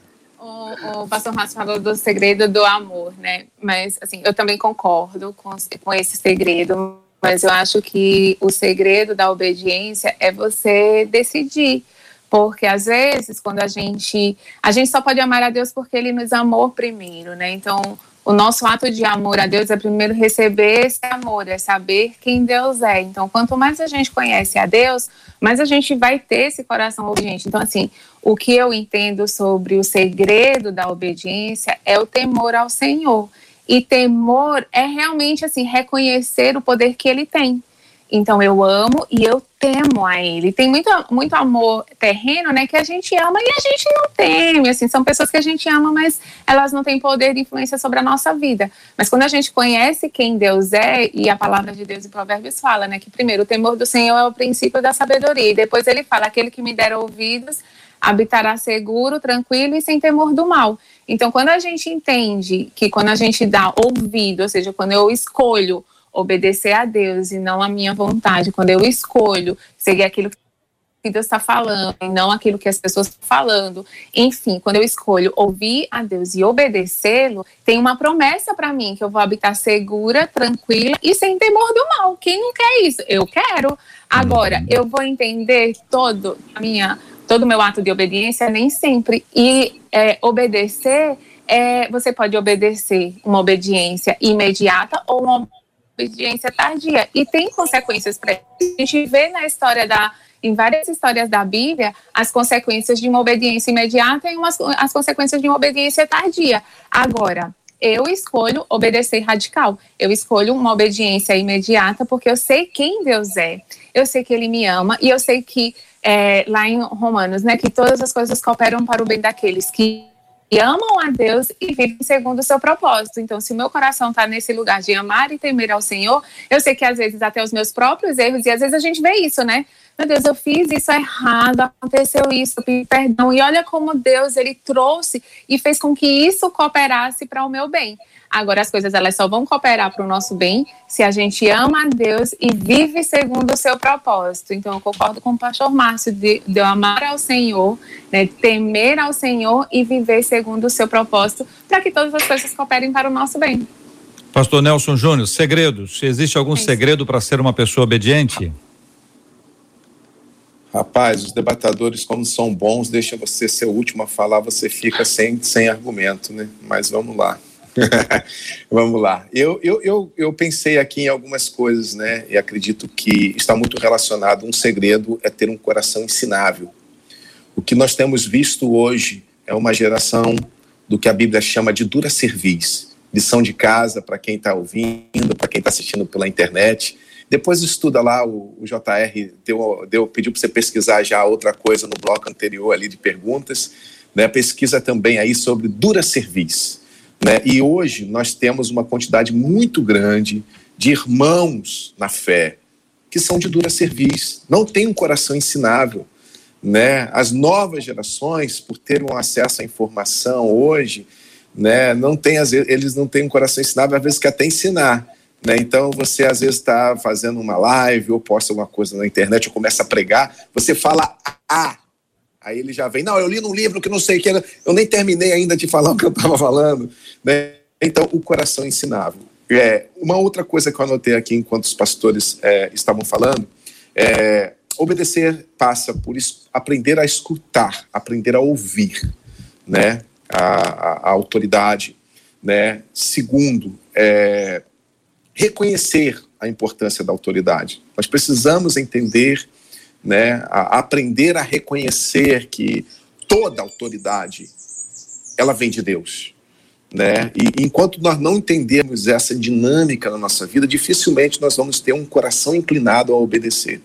o, pastor Márcio falou do segredo do amor, né? Mas, assim, eu também concordo com, com esse segredo, mas eu acho que o segredo da obediência é você decidir. Porque às vezes, quando a gente. A gente só pode amar a Deus porque Ele nos amou primeiro, né? Então, o nosso ato de amor a Deus é primeiro receber esse amor, é saber quem Deus é. Então, quanto mais a gente conhece a Deus, mais a gente vai ter esse coração obediente. Então, assim, o que eu entendo sobre o segredo da obediência é o temor ao Senhor. E temor é realmente assim reconhecer o poder que ele tem. Então eu amo e eu temo a ele. Tem muito, muito amor terreno, né, que a gente ama e a gente não teme, assim, são pessoas que a gente ama, mas elas não têm poder de influência sobre a nossa vida. Mas quando a gente conhece quem Deus é, e a palavra de Deus em Provérbios fala, né, que primeiro o temor do Senhor é o princípio da sabedoria, e depois ele fala, aquele que me der ouvidos habitará seguro, tranquilo e sem temor do mal. Então, quando a gente entende que quando a gente dá ouvido, ou seja, quando eu escolho obedecer a Deus e não a minha vontade, quando eu escolho seguir aquilo que Deus está falando e não aquilo que as pessoas estão falando. Enfim, quando eu escolho ouvir a Deus e obedecê-lo, tem uma promessa para mim que eu vou habitar segura, tranquila e sem temor do mal. Quem não quer isso? Eu quero. Agora, eu vou entender todo a minha todo o meu ato de obediência nem sempre e é, obedecer é, você pode obedecer uma obediência imediata ou uma obediência tardia. E tem consequências para isso. A gente vê na história da. Em várias histórias da Bíblia, as consequências de uma obediência imediata e umas, as consequências de uma obediência tardia. Agora, eu escolho obedecer radical. Eu escolho uma obediência imediata porque eu sei quem Deus é. Eu sei que Ele me ama e eu sei que é, lá em Romanos, né, que todas as coisas cooperam para o bem daqueles que e amam a Deus e vivem segundo o seu propósito. Então, se o meu coração está nesse lugar de amar e temer ao Senhor, eu sei que às vezes até os meus próprios erros, e às vezes a gente vê isso, né? Meu Deus, eu fiz isso errado, aconteceu isso, eu pedi perdão. E olha como Deus, ele trouxe e fez com que isso cooperasse para o meu bem. Agora, as coisas elas só vão cooperar para o nosso bem se a gente ama a Deus e vive segundo o seu propósito. Então, eu concordo com o pastor Márcio de, de amar ao Senhor, né, temer ao Senhor e viver segundo o seu propósito, para que todas as coisas cooperem para o nosso bem. Pastor Nelson Júnior, segredos. Existe algum é segredo para ser uma pessoa obediente? Rapaz, os debatadores, como são bons, deixa você ser o último a falar, você fica sem, sem argumento, né? Mas vamos lá. (laughs) Vamos lá. Eu, eu, eu, eu, pensei aqui em algumas coisas, né? E acredito que está muito relacionado. Um segredo é ter um coração ensinável. O que nós temos visto hoje é uma geração do que a Bíblia chama de dura serviço. Lição de casa para quem está ouvindo, para quem está assistindo pela internet. Depois estuda lá, o, o JR deu, deu, pediu para você pesquisar já outra coisa no bloco anterior ali de perguntas. Né? Pesquisa também aí sobre dura serviço né? E hoje nós temos uma quantidade muito grande de irmãos na fé que são de dura serviço, não têm um coração ensinável. Né? As novas gerações, por terem um acesso à informação hoje, né, não tem, eles não têm um coração ensinável, às vezes quer até ensinar. Né? Então você às vezes está fazendo uma live ou posta alguma coisa na internet ou começa a pregar, você fala ah, Aí ele já vem, não, eu li num livro que não sei o que, eu nem terminei ainda de falar o que eu estava falando. Né? Então, o coração ensinável. É, uma outra coisa que eu anotei aqui enquanto os pastores é, estavam falando é obedecer passa por aprender a escutar, aprender a ouvir, né? A, a, a autoridade, né? Segundo, é, reconhecer a importância da autoridade. Nós precisamos entender né, a aprender a reconhecer que toda autoridade ela vem de Deus. Né? E enquanto nós não entendermos essa dinâmica na nossa vida, dificilmente nós vamos ter um coração inclinado a obedecer.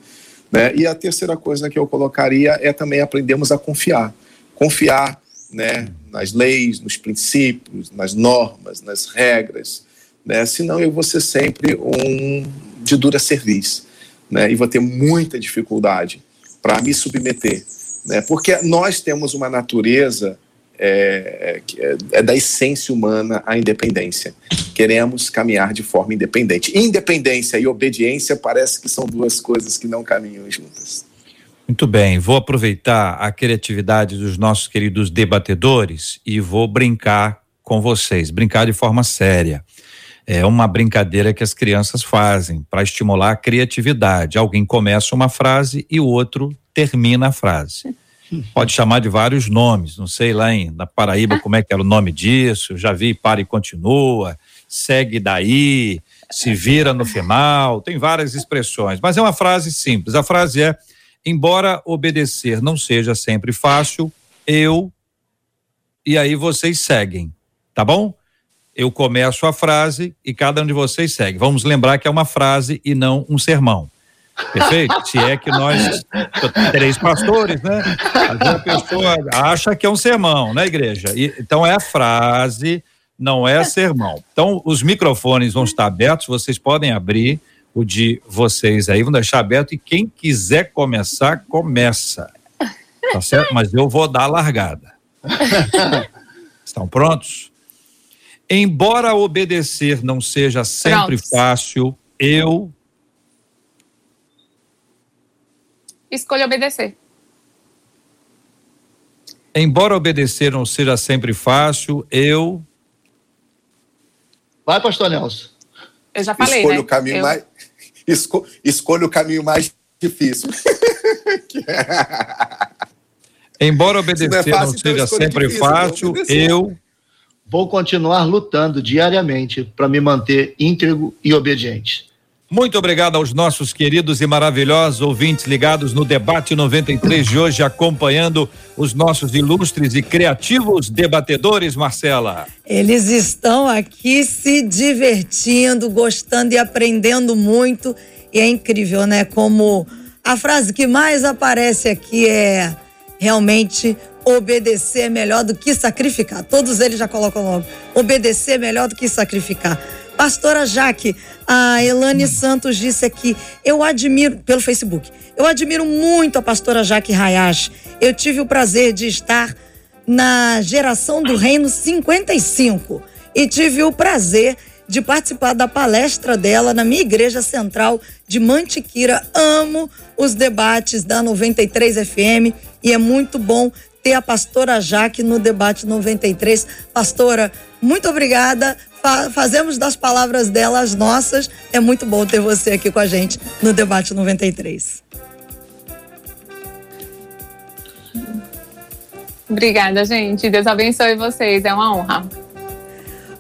Né? E a terceira coisa que eu colocaria é também aprendermos a confiar. Confiar né, nas leis, nos princípios, nas normas, nas regras. Né? Senão eu vou ser sempre um de dura serviço né, e vou ter muita dificuldade para me submeter, né, porque nós temos uma natureza é, é, é, da essência humana a independência. Queremos caminhar de forma independente. Independência e obediência parece que são duas coisas que não caminham juntas. Muito bem, vou aproveitar a criatividade dos nossos queridos debatedores e vou brincar com vocês, brincar de forma séria é uma brincadeira que as crianças fazem para estimular a criatividade. Alguém começa uma frase e o outro termina a frase. Pode chamar de vários nomes, não sei lá em, na Paraíba como é que era o nome disso, já vi para e continua, segue daí, se vira no final, tem várias expressões, mas é uma frase simples. A frase é: embora obedecer não seja sempre fácil, eu e aí vocês seguem, tá bom? Eu começo a frase e cada um de vocês segue. Vamos lembrar que é uma frase e não um sermão. Perfeito? Se é que nós, (laughs) três pastores, né? A pessoa acha que é um sermão, né, igreja? E, então é a frase, não é sermão. Então os microfones vão estar abertos, vocês podem abrir o de vocês aí, vão deixar aberto e quem quiser começar, começa. Tá certo? Mas eu vou dar a largada. (laughs) Estão prontos? Embora obedecer não seja sempre Prontos. fácil, eu escolho obedecer. Embora obedecer não seja sempre fácil, eu. Vai, pastor Nelson. Eu já falei. Escolho né? o caminho eu... mais. Esco... Escolho o caminho mais difícil. (laughs) Embora obedecer não, é fácil, não seja então sempre difícil, fácil, eu. Vou continuar lutando diariamente para me manter íntegro e obediente. Muito obrigado aos nossos queridos e maravilhosos ouvintes ligados no debate 93 de hoje, acompanhando os nossos ilustres e criativos debatedores, Marcela. Eles estão aqui se divertindo, gostando e aprendendo muito. E é incrível, né? Como a frase que mais aparece aqui é realmente obedecer é melhor do que sacrificar. Todos eles já colocam logo. Obedecer é melhor do que sacrificar. Pastora Jaque, a Elane Santos disse aqui, eu admiro, pelo Facebook, eu admiro muito a pastora Jaque Hayashi. Eu tive o prazer de estar na geração do Reino 55 e tive o prazer de participar da palestra dela na minha igreja central de Mantiqueira. Amo os debates da 93 FM e é muito bom ter a pastora Jaque no debate 93. Pastora, muito obrigada. Fa fazemos das palavras dela as nossas. É muito bom ter você aqui com a gente no debate 93. Obrigada, gente. Deus abençoe vocês. É uma honra.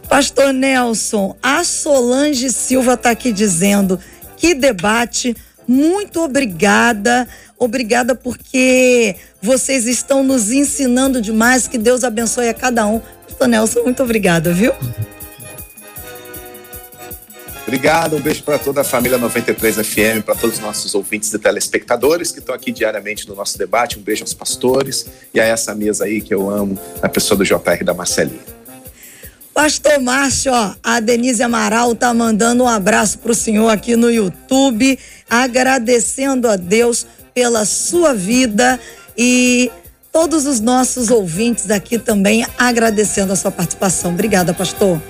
Pastor Nelson, a Solange Silva está aqui dizendo que debate. Muito obrigada. Obrigada porque vocês estão nos ensinando demais. Que Deus abençoe a cada um. Pastor Nelson, muito obrigada, viu? Obrigado, um beijo para toda a família 93 FM, para todos os nossos ouvintes e telespectadores que estão aqui diariamente no nosso debate. Um beijo aos pastores e a essa mesa aí que eu amo, a pessoa do JR da Marcelinha. Pastor Márcio, ó, a Denise Amaral tá mandando um abraço pro senhor aqui no YouTube, agradecendo a Deus pela sua vida e todos os nossos ouvintes aqui também agradecendo a sua participação. Obrigada, pastor.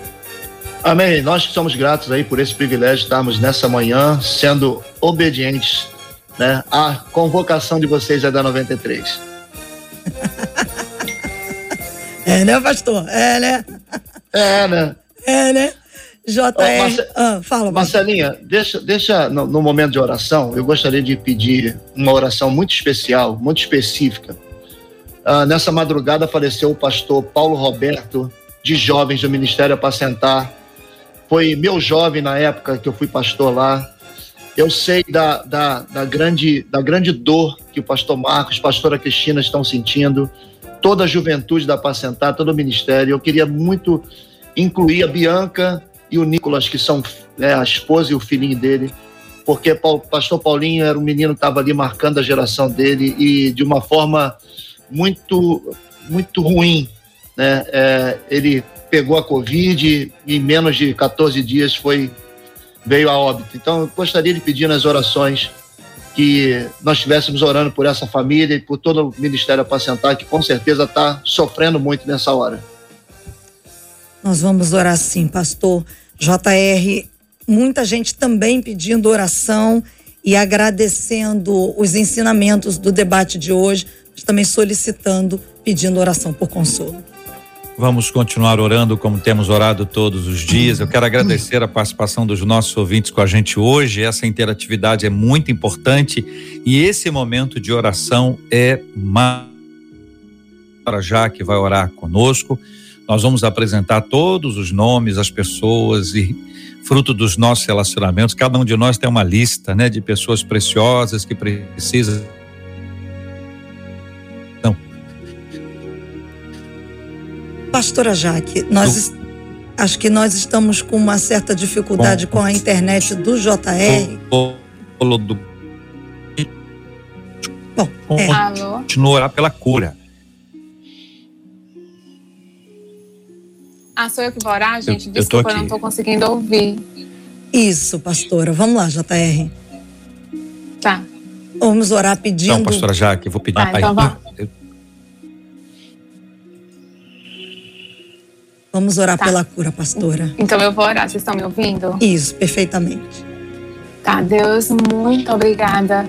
Amém. Nós que somos gratos aí por esse privilégio de estarmos nessa manhã sendo obedientes, né? A convocação de vocês é da 93. (laughs) é, né, pastor? É, né? É, né? É, né? JR. Oh, Marce... ah, fala, Marcelinha, deixa, deixa no, no, momento de oração, eu gostaria de pedir uma oração muito especial, muito específica. Ah, nessa madrugada faleceu o pastor Paulo Roberto, de jovens do Ministério Apacentar. Foi meu jovem na época que eu fui pastor lá. Eu sei da, da, da, grande, da grande dor que o pastor Marcos, pastora Cristina estão sentindo, toda a juventude da Apacentar, todo o ministério. Eu queria muito incluir a Bianca e o Nicolas, que são né, a esposa e o filhinho dele, porque o pastor Paulinho era um menino que estava ali marcando a geração dele e de uma forma muito, muito ruim. Né? É, ele pegou a Covid e em menos de 14 dias foi veio a óbito. Então, eu gostaria de pedir nas orações que nós estivéssemos orando por essa família e por todo o Ministério Apacentar, que com certeza está sofrendo muito nessa hora. Nós vamos orar sim, pastor. JR, muita gente também pedindo oração e agradecendo os ensinamentos do debate de hoje, mas também solicitando, pedindo oração por consolo. Vamos continuar orando como temos orado todos os dias. Eu quero agradecer a participação dos nossos ouvintes com a gente hoje. Essa interatividade é muito importante e esse momento de oração é para já que vai orar conosco. Nós vamos apresentar todos os nomes, as pessoas e fruto dos nossos relacionamentos. Cada um de nós tem uma lista, né, de pessoas preciosas que precisam Pastora Jaque, nós do... acho que nós estamos com uma certa dificuldade com, com a internet do JR. Do, do Bom, é. Alô? Continua a orar pela cura. Ah, sou eu que vou orar, gente? Eu- eu tô Desculpa, eu, não tô conseguindo ouvir. isso, pastora. Vamos lá, JR. Tá. Vamos orar pedindo. Então, pastora Jaque, eu vou pedir. Tá, então vá. eu- Vamos orar Tá. pela cura, pastora. Então eu vou orar. Vocês estão me ouvindo? Isso, perfeitamente. Tá, Deus, muito obrigada.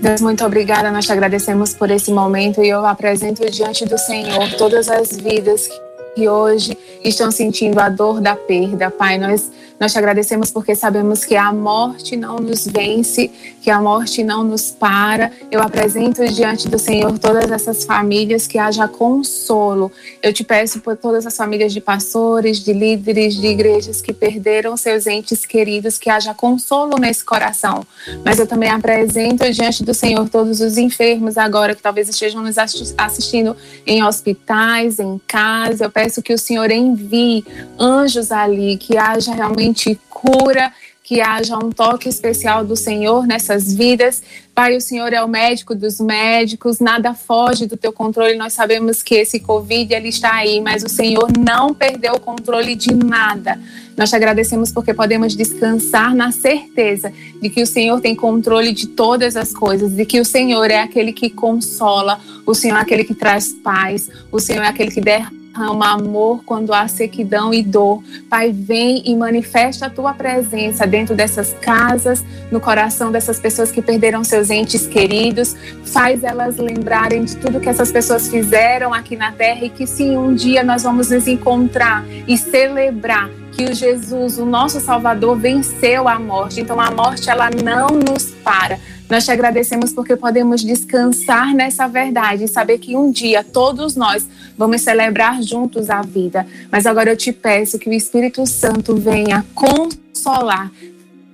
Deus, muito obrigada. Nós te agradecemos por esse momento e eu apresento diante do Senhor todas as vidas que hoje estão sentindo a dor da perda. Pai, nós, nós te agradecemos porque sabemos que a morte não nos vence, que a morte não nos para. Eu apresento diante do Senhor todas essas famílias que haja consolo. Eu te peço por todas as famílias de pastores, de líderes de igrejas que perderam seus entes queridos, que haja consolo nesse coração. Mas eu também apresento diante do Senhor todos os enfermos agora que talvez estejam nos assi- assistindo em hospitais, em casa. Eu peço que o Senhor envie anjos ali, que haja realmente cura, que haja um toque especial do Senhor nessas vidas. Pai, o Senhor é o médico dos médicos, nada foge do teu controle. Nós sabemos que esse Covid ele está aí, mas o Senhor não perdeu o controle de nada. Nós te agradecemos porque podemos descansar na certeza de que o Senhor tem controle de todas as coisas, de que o Senhor é aquele que consola, o Senhor é aquele que traz paz, o Senhor é aquele que derrama amor quando há sequidão e dor. Pai, vem e manifesta a tua presença dentro dessas casas, no coração dessas pessoas que perderam seus entes queridos. Faz elas lembrarem de tudo que essas pessoas fizeram aqui na terra e que sim, um dia nós vamos nos encontrar e celebrar que o Jesus, o nosso Salvador, venceu a morte. Então a morte ela não nos para. Nós te agradecemos porque podemos descansar nessa verdade e saber que um dia todos nós vamos celebrar juntos a vida. Mas agora eu te peço que o Espírito Santo venha consolar,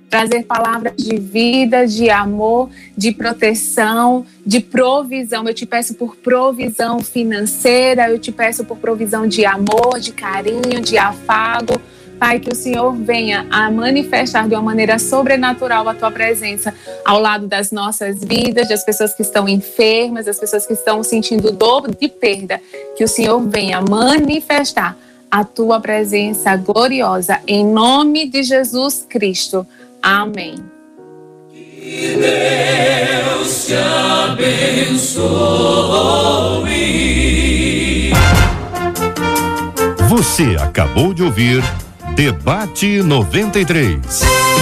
trazer palavras de vida, de amor, de proteção, de provisão. Eu te peço por provisão financeira, eu te peço por provisão de amor, de carinho, de afago. Pai, que o Senhor venha a manifestar de uma maneira sobrenatural a tua presença ao lado das nossas vidas, das pessoas que estão enfermas, das pessoas que estão sentindo dor de perda. Que o Senhor venha manifestar a tua presença gloriosa em nome de Jesus Cristo. Amém. Você acabou de ouvir Debate 93.